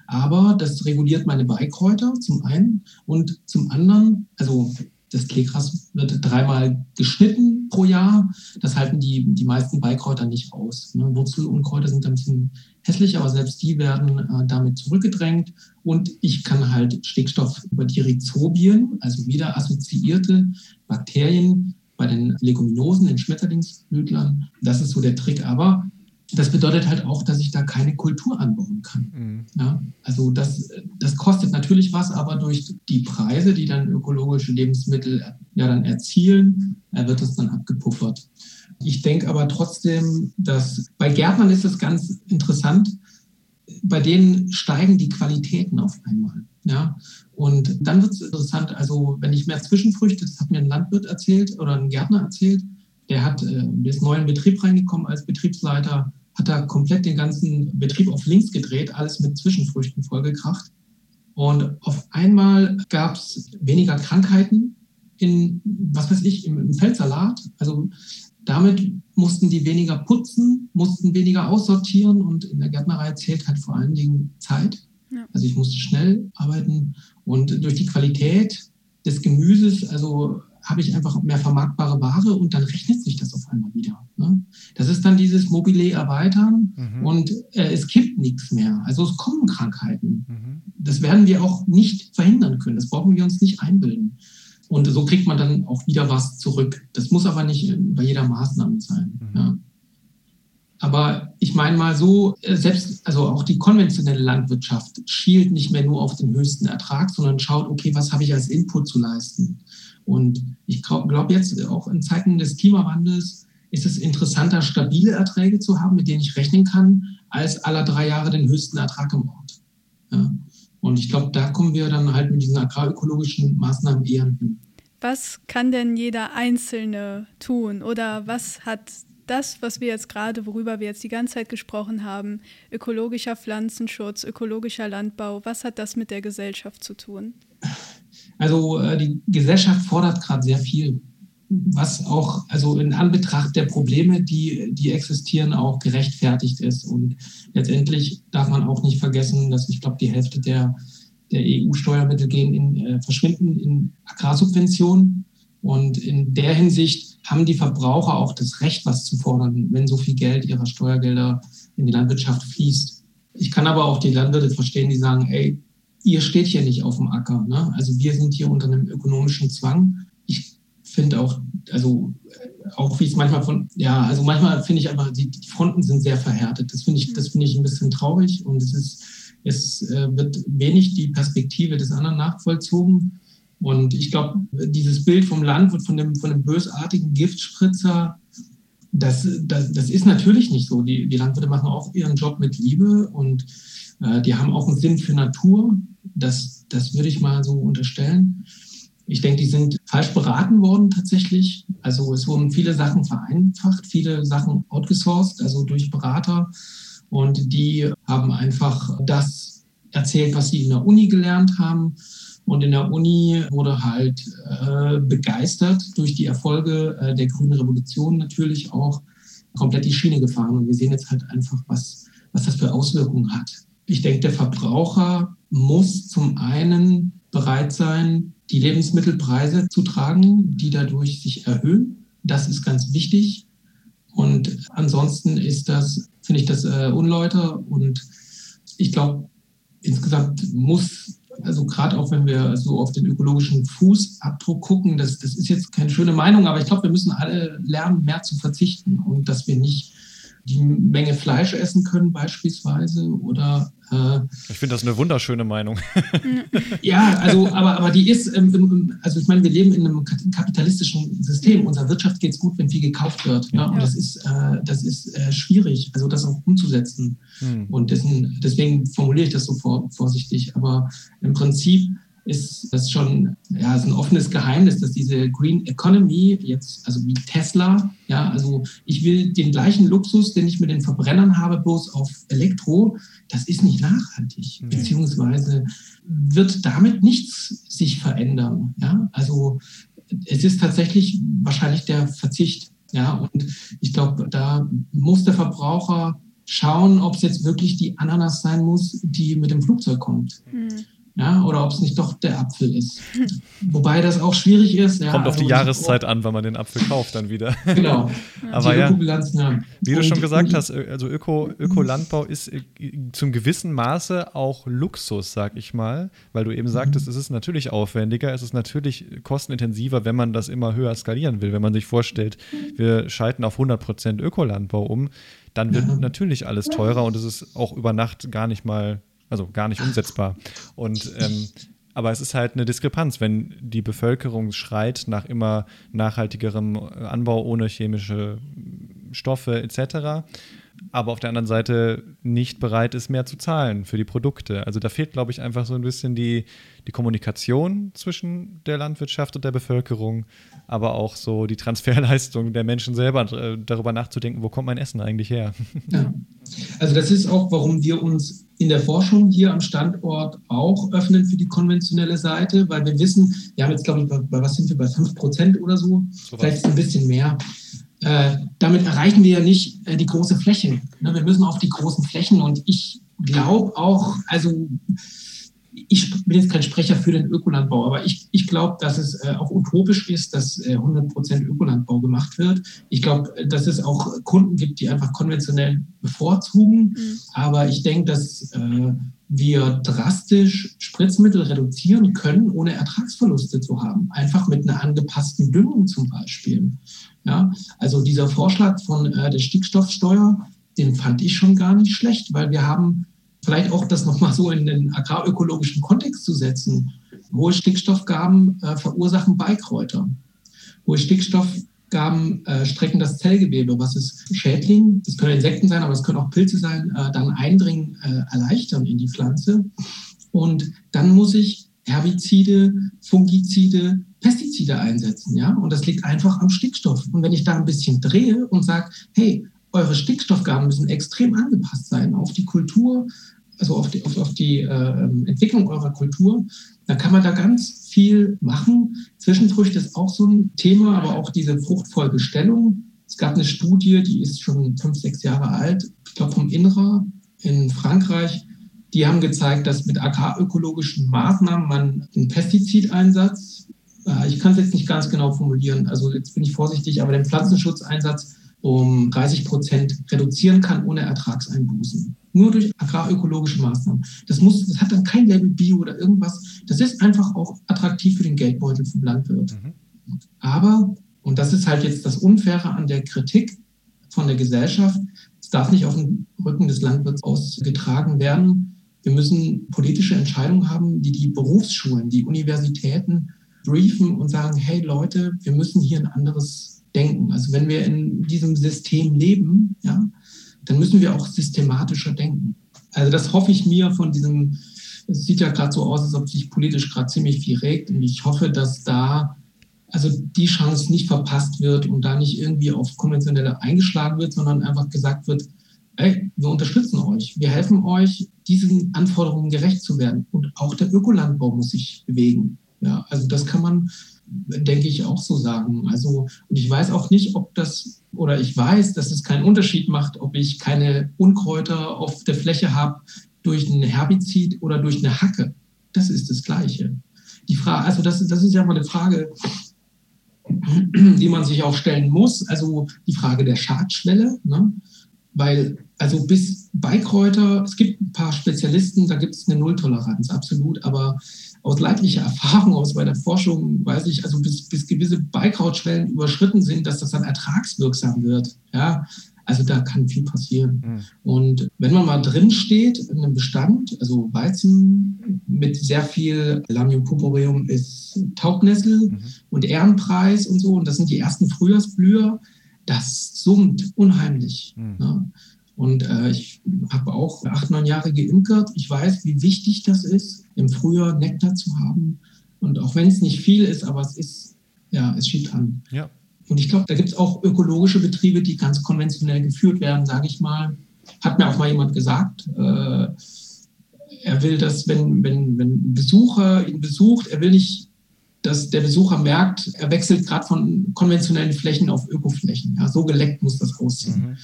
S1: Aber das reguliert meine Beikräuter zum einen und zum anderen, also das Kleegras wird dreimal geschnitten pro Jahr. Das halten die, die meisten Beikräuter nicht aus. Ne? Wurzelunkräuter sind ein bisschen hässlich, aber selbst die werden äh, damit zurückgedrängt. Und ich kann halt Stickstoff über die Rhizobien, also wieder assoziierte Bakterien bei den Leguminosen, den Schmetterlingsblütlern. Das ist so der Trick. Aber das bedeutet halt auch, dass ich da keine Kultur anbauen kann. Mhm. Ja, also das, das kostet natürlich was, aber durch die Preise, die dann ökologische Lebensmittel ja dann erzielen, wird es dann abgepuffert. Ich denke aber trotzdem, dass bei Gärtnern ist es ganz interessant, bei denen steigen die Qualitäten auf einmal. Ja? Und dann wird es interessant, also wenn ich mehr Zwischenfrüchte, das hat mir ein Landwirt erzählt oder ein Gärtner erzählt, der hat, äh, ist neu in den Betrieb reingekommen als Betriebsleiter, hat da komplett den ganzen Betrieb auf links gedreht, alles mit Zwischenfrüchten vollgekracht. Und auf einmal gab es weniger Krankheiten in, was weiß ich, im, im Feldsalat. Also damit mussten die weniger putzen, mussten weniger aussortieren und in der Gärtnerei zählt halt vor allen Dingen Zeit. Ja. Also ich musste schnell arbeiten und durch die Qualität des Gemüses, also habe ich einfach mehr vermarktbare Ware und dann rechnet sich das auf einmal wieder. Ne? Das ist dann dieses Mobile erweitern mhm. und äh, es kippt nichts mehr. Also es kommen Krankheiten. Mhm. Das werden wir auch nicht verhindern können. Das brauchen wir uns nicht einbilden. Und so kriegt man dann auch wieder was zurück. Das muss aber nicht bei jeder Maßnahme sein. Mhm. Ja. Aber ich meine mal so, äh, selbst, also auch die konventionelle Landwirtschaft schielt nicht mehr nur auf den höchsten Ertrag, sondern schaut, okay, was habe ich als Input zu leisten? Und ich glaube jetzt auch in Zeiten des Klimawandels ist es interessanter, stabile Erträge zu haben, mit denen ich rechnen kann, als aller drei Jahre den höchsten Ertrag im Ort. Ja. Und ich glaube, da kommen wir dann halt mit diesen agrarökologischen Maßnahmen eher hin.
S3: Was kann denn jeder Einzelne tun? Oder was hat das, was wir jetzt gerade, worüber wir jetzt die ganze Zeit gesprochen haben, ökologischer Pflanzenschutz, ökologischer Landbau, was hat das mit der Gesellschaft zu tun?
S1: Also äh, die Gesellschaft fordert gerade sehr viel, was auch also in Anbetracht der Probleme, die, die existieren, auch gerechtfertigt ist. Und letztendlich darf man auch nicht vergessen, dass ich glaube, die Hälfte der, der EU-Steuermittel gehen in, äh, verschwinden in Agrarsubventionen. Und in der Hinsicht haben die Verbraucher auch das Recht, was zu fordern, wenn so viel Geld ihrer Steuergelder in die Landwirtschaft fließt. Ich kann aber auch die Landwirte verstehen, die sagen, ey, ihr steht hier nicht auf dem Acker. Ne? Also wir sind hier unter einem ökonomischen Zwang. Ich finde auch, also auch wie es manchmal von, ja, also manchmal finde ich einfach, die, die, Fronten sind sehr verhärtet. Das finde ich, das finde ich ein bisschen traurig und es ist, es äh, wird wenig die Perspektive des anderen nachvollzogen. Und ich glaube, dieses Bild vom Land wird von dem, von dem bösartigen Giftspritzer, das, das, das ist natürlich nicht so. Die, die Landwirte machen auch ihren Job mit Liebe und äh, die haben auch einen Sinn für Natur. Das, das würde ich mal so unterstellen. Ich denke, die sind falsch beraten worden tatsächlich. Also es wurden viele Sachen vereinfacht, viele Sachen outgesourced, also durch Berater. Und die haben einfach das erzählt, was sie in der Uni gelernt haben und in der Uni wurde halt äh, begeistert durch die Erfolge äh, der Grünen Revolution natürlich auch komplett die Schiene gefahren. Und wir sehen jetzt halt einfach, was, was das für Auswirkungen hat. Ich denke, der Verbraucher muss zum einen bereit sein, die Lebensmittelpreise zu tragen, die dadurch sich erhöhen. Das ist ganz wichtig. Und ansonsten ist das, finde ich das äh, unleuter. Und ich glaube, insgesamt muss also gerade auch wenn wir so auf den ökologischen Fußabdruck gucken, das, das ist jetzt keine schöne Meinung, aber ich glaube, wir müssen alle lernen, mehr zu verzichten und dass wir nicht die Menge Fleisch essen können beispielsweise oder
S2: äh, ich finde das eine wunderschöne Meinung.
S1: ja, also aber, aber die ist, ähm, also ich meine, wir leben in einem kapitalistischen System. Unserer Wirtschaft geht es gut, wenn viel gekauft wird. Ne? Und das ist, äh, das ist äh, schwierig, also das auch umzusetzen. Hm. Und dessen, deswegen formuliere ich das so vor, vorsichtig. Aber im Prinzip ist das schon ja, ist ein offenes Geheimnis, dass diese Green Economy jetzt, also wie Tesla, ja, also ich will den gleichen Luxus, den ich mit den Verbrennern habe, bloß auf Elektro, das ist nicht nachhaltig, nee. beziehungsweise wird damit nichts sich verändern, ja, also es ist tatsächlich wahrscheinlich der Verzicht, ja, und ich glaube, da muss der Verbraucher schauen, ob es jetzt wirklich die Ananas sein muss, die mit dem Flugzeug kommt. Mhm ja, oder ob es nicht doch der Apfel ist. Wobei das auch schwierig ist. Ja,
S2: Kommt auf also die Jahreszeit an, wenn man den Apfel kauft dann wieder. Genau. Aber ja, wie du schon gesagt hast, also Öko, Ökolandbau ist äh, zum gewissen Maße auch Luxus, sag ich mal, weil du eben sagtest, mhm. es ist natürlich aufwendiger, es ist natürlich kostenintensiver, wenn man das immer höher skalieren will. Wenn man sich vorstellt, wir schalten auf 100% Ökolandbau um, dann wird ja. natürlich alles teurer und es ist auch über Nacht gar nicht mal also gar nicht umsetzbar. Und ähm, aber es ist halt eine Diskrepanz, wenn die Bevölkerung schreit nach immer nachhaltigerem Anbau ohne chemische Stoffe etc aber auf der anderen Seite nicht bereit ist, mehr zu zahlen für die Produkte. Also da fehlt, glaube ich, einfach so ein bisschen die, die Kommunikation zwischen der Landwirtschaft und der Bevölkerung, aber auch so die Transferleistung der Menschen selber, äh, darüber nachzudenken, wo kommt mein Essen eigentlich her.
S1: Ja. Also das ist auch, warum wir uns in der Forschung hier am Standort auch öffnen für die konventionelle Seite, weil wir wissen, wir haben jetzt, glaube ich, bei, bei was sind wir, bei 5 Prozent oder so, so vielleicht ein bisschen mehr. Äh, damit erreichen wir ja nicht äh, die große Fläche. Ne? Wir müssen auf die großen Flächen und ich glaube auch, also ich bin jetzt kein Sprecher für den Ökolandbau, aber ich, ich glaube, dass es äh, auch utopisch ist, dass äh, 100% Ökolandbau gemacht wird. Ich glaube, dass es auch Kunden gibt, die einfach konventionell bevorzugen. Mhm. Aber ich denke, dass äh, wir drastisch Spritzmittel reduzieren können, ohne Ertragsverluste zu haben. Einfach mit einer angepassten Düngung zum Beispiel. Ja, also dieser Vorschlag von äh, der Stickstoffsteuer, den fand ich schon gar nicht schlecht, weil wir haben vielleicht auch das nochmal so in den agrarökologischen Kontext zu setzen. Hohe Stickstoffgaben äh, verursachen Beikräuter. Hohe Stickstoffgaben äh, strecken das Zellgewebe, was es Schädling, das können Insekten sein, aber es können auch Pilze sein, äh, dann Eindringen äh, erleichtern in die Pflanze. Und dann muss ich Herbizide, Fungizide, Pestizide einsetzen, ja. Und das liegt einfach am Stickstoff. Und wenn ich da ein bisschen drehe und sage, hey, eure Stickstoffgaben müssen extrem angepasst sein auf die Kultur, also auf die, auf, auf die äh, Entwicklung eurer Kultur, dann kann man da ganz viel machen. Zwischenfrüchte ist auch so ein Thema, aber auch diese Fruchtfolgestellung. Es gab eine Studie, die ist schon fünf, sechs Jahre alt, ich glaube vom INRA in Frankreich. Die haben gezeigt, dass mit agrarökologischen Maßnahmen man einen Pestizideinsatz, äh, ich kann es jetzt nicht ganz genau formulieren, also jetzt bin ich vorsichtig, aber den Pflanzenschutzeinsatz um 30 Prozent reduzieren kann ohne Ertragseinbußen. Nur durch agrarökologische Maßnahmen. Das, muss, das hat dann kein Label Bio oder irgendwas. Das ist einfach auch attraktiv für den Geldbeutel vom Landwirt. Mhm. Aber, und das ist halt jetzt das Unfaire an der Kritik von der Gesellschaft, es darf nicht auf dem Rücken des Landwirts ausgetragen werden. Wir müssen politische Entscheidungen haben, die die Berufsschulen, die Universitäten briefen und sagen, hey Leute, wir müssen hier ein anderes denken. Also wenn wir in diesem System leben, ja, dann müssen wir auch systematischer denken. Also das hoffe ich mir von diesem, es sieht ja gerade so aus, als ob sich politisch gerade ziemlich viel regt und ich hoffe, dass da also die Chance nicht verpasst wird und da nicht irgendwie auf konventionelle eingeschlagen wird, sondern einfach gesagt wird, ey, wir unterstützen euch, wir helfen euch, diesen Anforderungen gerecht zu werden. Und auch der Ökolandbau muss sich bewegen. Ja, also das kann man denke ich, auch so sagen. Also, und ich weiß auch nicht, ob das, oder ich weiß, dass es keinen Unterschied macht, ob ich keine Unkräuter auf der Fläche habe durch ein Herbizid oder durch eine Hacke. Das ist das Gleiche. Die Frage, also das, das ist ja mal eine Frage, die man sich auch stellen muss. Also die Frage der Schadschwelle, ne? weil also bis Beikräuter, es gibt ein paar Spezialisten, da gibt es eine Nulltoleranz, absolut, aber aus leidlicher Erfahrung, aus meiner Forschung weiß ich, also bis, bis gewisse Beikrautschwellen überschritten sind, dass das dann ertragswirksam wird. Ja, also da kann viel passieren. Mhm. Und wenn man mal drin steht in einem Bestand, also Weizen mit sehr viel Lamium purpureum ist Taubnessel mhm. und Ehrenpreis und so, und das sind die ersten Frühjahrsblüher, das summt unheimlich. Mhm. Ne? Und äh, ich habe auch acht, neun Jahre geimkert. Ich weiß, wie wichtig das ist, im Frühjahr Nektar zu haben. Und auch wenn es nicht viel ist, aber es ist, ja, es schiebt an. Ja. Und ich glaube, da gibt es auch ökologische Betriebe, die ganz konventionell geführt werden, sage ich mal. Hat mir auch mal jemand gesagt, äh, er will, dass, wenn, wenn, wenn ein Besucher ihn besucht, er will nicht, dass der Besucher merkt, er wechselt gerade von konventionellen Flächen auf Ökoflächen. Ja, so geleckt muss das aussehen. Mhm.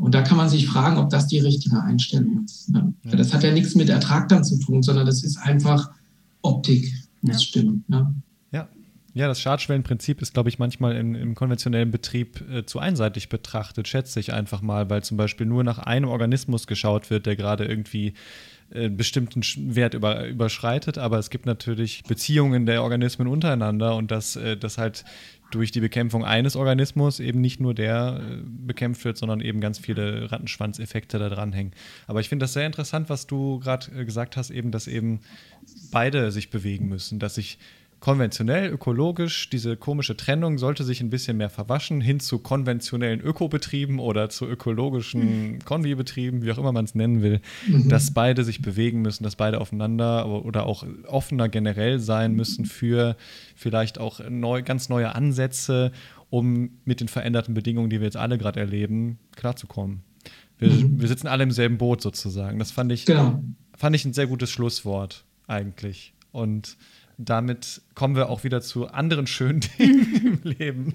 S1: Und da kann man sich fragen, ob das die richtige Einstellung ist. Ne? Ja. Das hat ja nichts mit Ertrag dann zu tun, sondern das ist einfach Optik, muss ja. stimmen. Ne?
S2: Ja. Ja, das Schadschwellenprinzip ist, glaube ich, manchmal in, im konventionellen Betrieb äh, zu einseitig betrachtet, schätze ich einfach mal, weil zum Beispiel nur nach einem Organismus geschaut wird, der gerade irgendwie einen äh, bestimmten Wert über, überschreitet, aber es gibt natürlich Beziehungen der Organismen untereinander und dass äh, halt durch die Bekämpfung eines Organismus eben nicht nur der äh, bekämpft wird, sondern eben ganz viele Rattenschwanzeffekte da dranhängen. Aber ich finde das sehr interessant, was du gerade äh, gesagt hast, eben, dass eben beide sich bewegen müssen, dass sich konventionell, ökologisch, diese komische Trennung sollte sich ein bisschen mehr verwaschen hin zu konventionellen Ökobetrieben oder zu ökologischen mhm. Konvibetrieben, wie auch immer man es nennen will, mhm. dass beide sich bewegen müssen, dass beide aufeinander oder auch offener generell sein müssen für vielleicht auch neu, ganz neue Ansätze, um mit den veränderten Bedingungen, die wir jetzt alle gerade erleben, klarzukommen. Wir, mhm. wir, sitzen alle im selben Boot sozusagen. Das fand ich, genau. fand ich ein sehr gutes Schlusswort eigentlich. Und damit kommen wir auch wieder zu anderen schönen Dingen im Leben.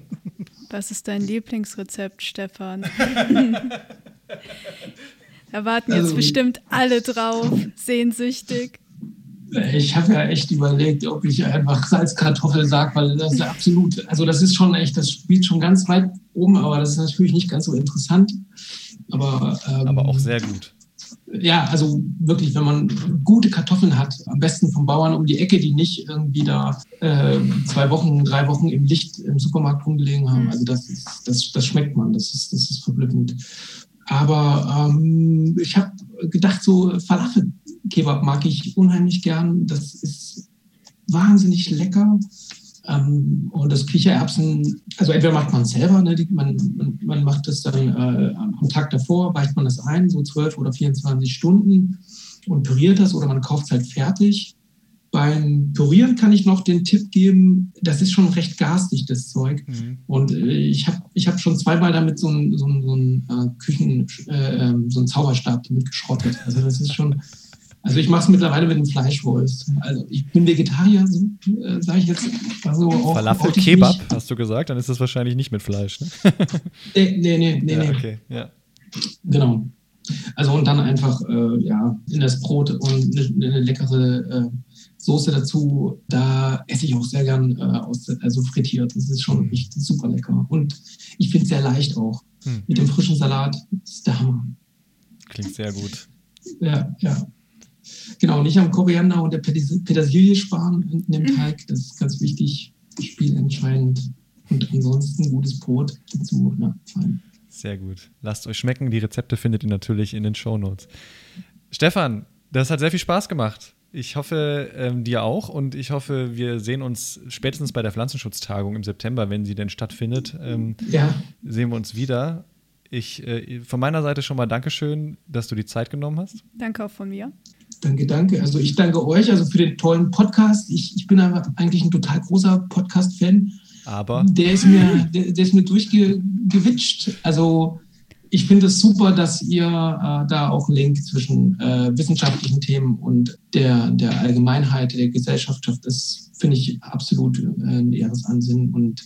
S3: Was ist dein Lieblingsrezept, Stefan? da warten jetzt also, bestimmt alle drauf, sehnsüchtig.
S1: Ich habe ja echt überlegt, ob ich einfach Salzkartoffel sage, weil das ist ja absolut, also das ist schon echt, das spielt schon ganz weit oben, aber das ist natürlich nicht ganz so interessant. Aber,
S2: ähm, aber auch sehr gut.
S1: Ja, also wirklich, wenn man gute Kartoffeln hat, am besten vom Bauern um die Ecke, die nicht irgendwie da äh, zwei Wochen, drei Wochen im Licht im Supermarkt rumgelegen haben. Mhm. Also das, ist, das, das schmeckt man, das ist, das ist verblüffend. Aber ähm, ich habe gedacht, so Falafel-Kebab mag ich unheimlich gern. Das ist wahnsinnig lecker. Ähm, und das Kichererbsen, also entweder macht man es selber, ne, die, man, man, man, macht es dann äh, am Tag davor, weicht man das ein, so 12 oder 24 Stunden und püriert das oder man kauft es halt fertig. Beim Pürieren kann ich noch den Tipp geben, das ist schon recht garstig, das Zeug. Mhm. Und äh, ich habe ich hab schon zweimal damit so einen so so ein, äh, Küchen, äh, ähm, so einen Zauberstab damit geschrottet. Also das ist schon, also ich mache es mittlerweile mit einem Fleischwolf. Also ich bin Vegetarier, äh, sage ich jetzt. Also
S2: auch, Falafel Kebab, hast du gesagt? Dann ist das wahrscheinlich nicht mit Fleisch, ne?
S1: nee, nee, nee, nee.
S2: Ja,
S1: nee.
S2: okay, ja.
S1: Genau. Also und dann einfach äh, ja, in das Brot und eine, eine leckere äh, Soße dazu. Da esse ich auch sehr gern äh, aus, also frittiert. Das ist schon echt super lecker. Und ich finde es sehr leicht auch. Hm. Mit dem frischen Salat ist der Hammer.
S2: Klingt sehr gut.
S1: Ja, ja. Genau, nicht am Koriander und der Petersilie sparen in dem mhm. Teig. Das ist ganz wichtig, spielentscheidend. Und ansonsten gutes Brot dazu. Ja, fein.
S2: Sehr gut. Lasst euch schmecken. Die Rezepte findet ihr natürlich in den Shownotes. Stefan, das hat sehr viel Spaß gemacht. Ich hoffe, ähm, dir auch. Und ich hoffe, wir sehen uns spätestens bei der Pflanzenschutztagung im September, wenn sie denn stattfindet. Ähm, ja. Sehen wir uns wieder. Ich, äh, von meiner Seite schon mal Dankeschön, dass du die Zeit genommen hast.
S3: Danke auch von mir.
S1: Danke, danke. Also ich danke euch also für den tollen Podcast. Ich, ich bin eigentlich ein total großer Podcast-Fan.
S2: Aber
S1: der ist mir, der, der ist mir durchgewitscht. Also ich finde es super, dass ihr äh, da auch einen Link zwischen äh, wissenschaftlichen Themen und der, der Allgemeinheit der Gesellschaft schafft. Das finde ich absolut äh, ein ehres Ansinnen. Und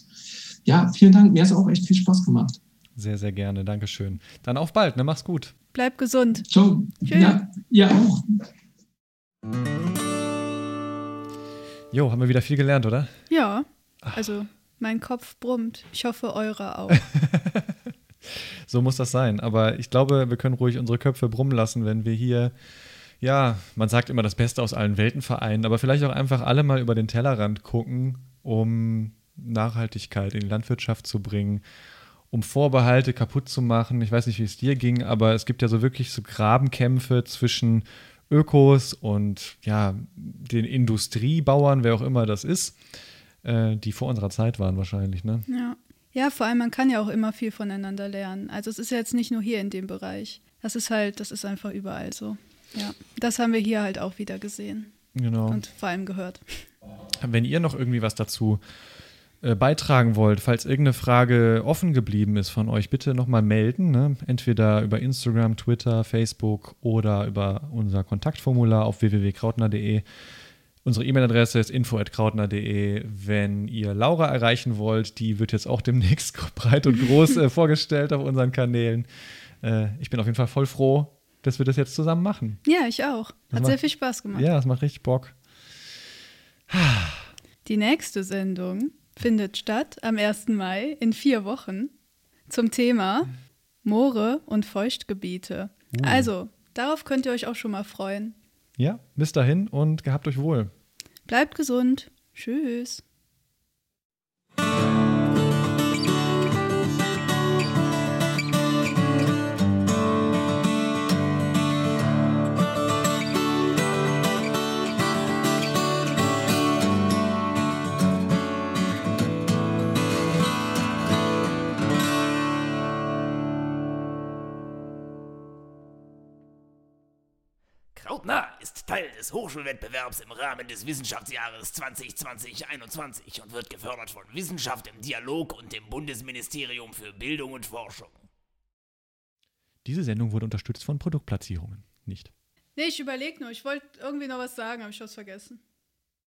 S1: ja, vielen Dank. Mir hat es auch echt viel Spaß gemacht.
S2: Sehr, sehr gerne. Dankeschön. Dann auf bald. Ne? Mach's gut.
S3: Bleib gesund.
S1: Ciao. Ja, ja auch.
S2: Jo, haben wir wieder viel gelernt, oder?
S3: Ja. Also mein Kopf brummt. Ich hoffe, eure auch.
S2: so muss das sein. Aber ich glaube, wir können ruhig unsere Köpfe brummen lassen, wenn wir hier, ja, man sagt immer das Beste aus allen Welten vereinen, aber vielleicht auch einfach alle mal über den Tellerrand gucken, um Nachhaltigkeit in die Landwirtschaft zu bringen um Vorbehalte kaputt zu machen. Ich weiß nicht, wie es dir ging, aber es gibt ja so wirklich so Grabenkämpfe zwischen Ökos und ja, den Industriebauern, wer auch immer das ist, äh, die vor unserer Zeit waren wahrscheinlich, ne?
S3: Ja. Ja, vor allem, man kann ja auch immer viel voneinander lernen. Also es ist ja jetzt nicht nur hier in dem Bereich. Das ist halt, das ist einfach überall so. Ja, das haben wir hier halt auch wieder gesehen.
S2: Genau.
S3: Und vor allem gehört.
S2: Wenn ihr noch irgendwie was dazu äh, beitragen wollt, falls irgendeine Frage offen geblieben ist von euch, bitte nochmal melden. Ne? Entweder über Instagram, Twitter, Facebook oder über unser Kontaktformular auf www.krautner.de. Unsere E-Mail-Adresse ist info.krautner.de. Wenn ihr Laura erreichen wollt, die wird jetzt auch demnächst breit und groß äh, vorgestellt auf unseren Kanälen. Äh, ich bin auf jeden Fall voll froh, dass wir das jetzt zusammen machen.
S3: Ja, ich auch. Hat das sehr viel Spaß gemacht.
S2: Ja, es macht richtig Bock.
S3: Die nächste Sendung findet statt am 1. Mai in vier Wochen zum Thema Moore und Feuchtgebiete. Uh. Also, darauf könnt ihr euch auch schon mal freuen.
S2: Ja, bis dahin und gehabt euch wohl.
S3: Bleibt gesund. Tschüss.
S4: Ist Teil des Hochschulwettbewerbs im Rahmen des Wissenschaftsjahres 2020-21 und wird gefördert von Wissenschaft im Dialog und dem Bundesministerium für Bildung und Forschung.
S2: Diese Sendung wurde unterstützt von Produktplatzierungen, nicht?
S3: Nee, ich überlege nur. Ich wollte irgendwie noch was sagen, habe ich was vergessen.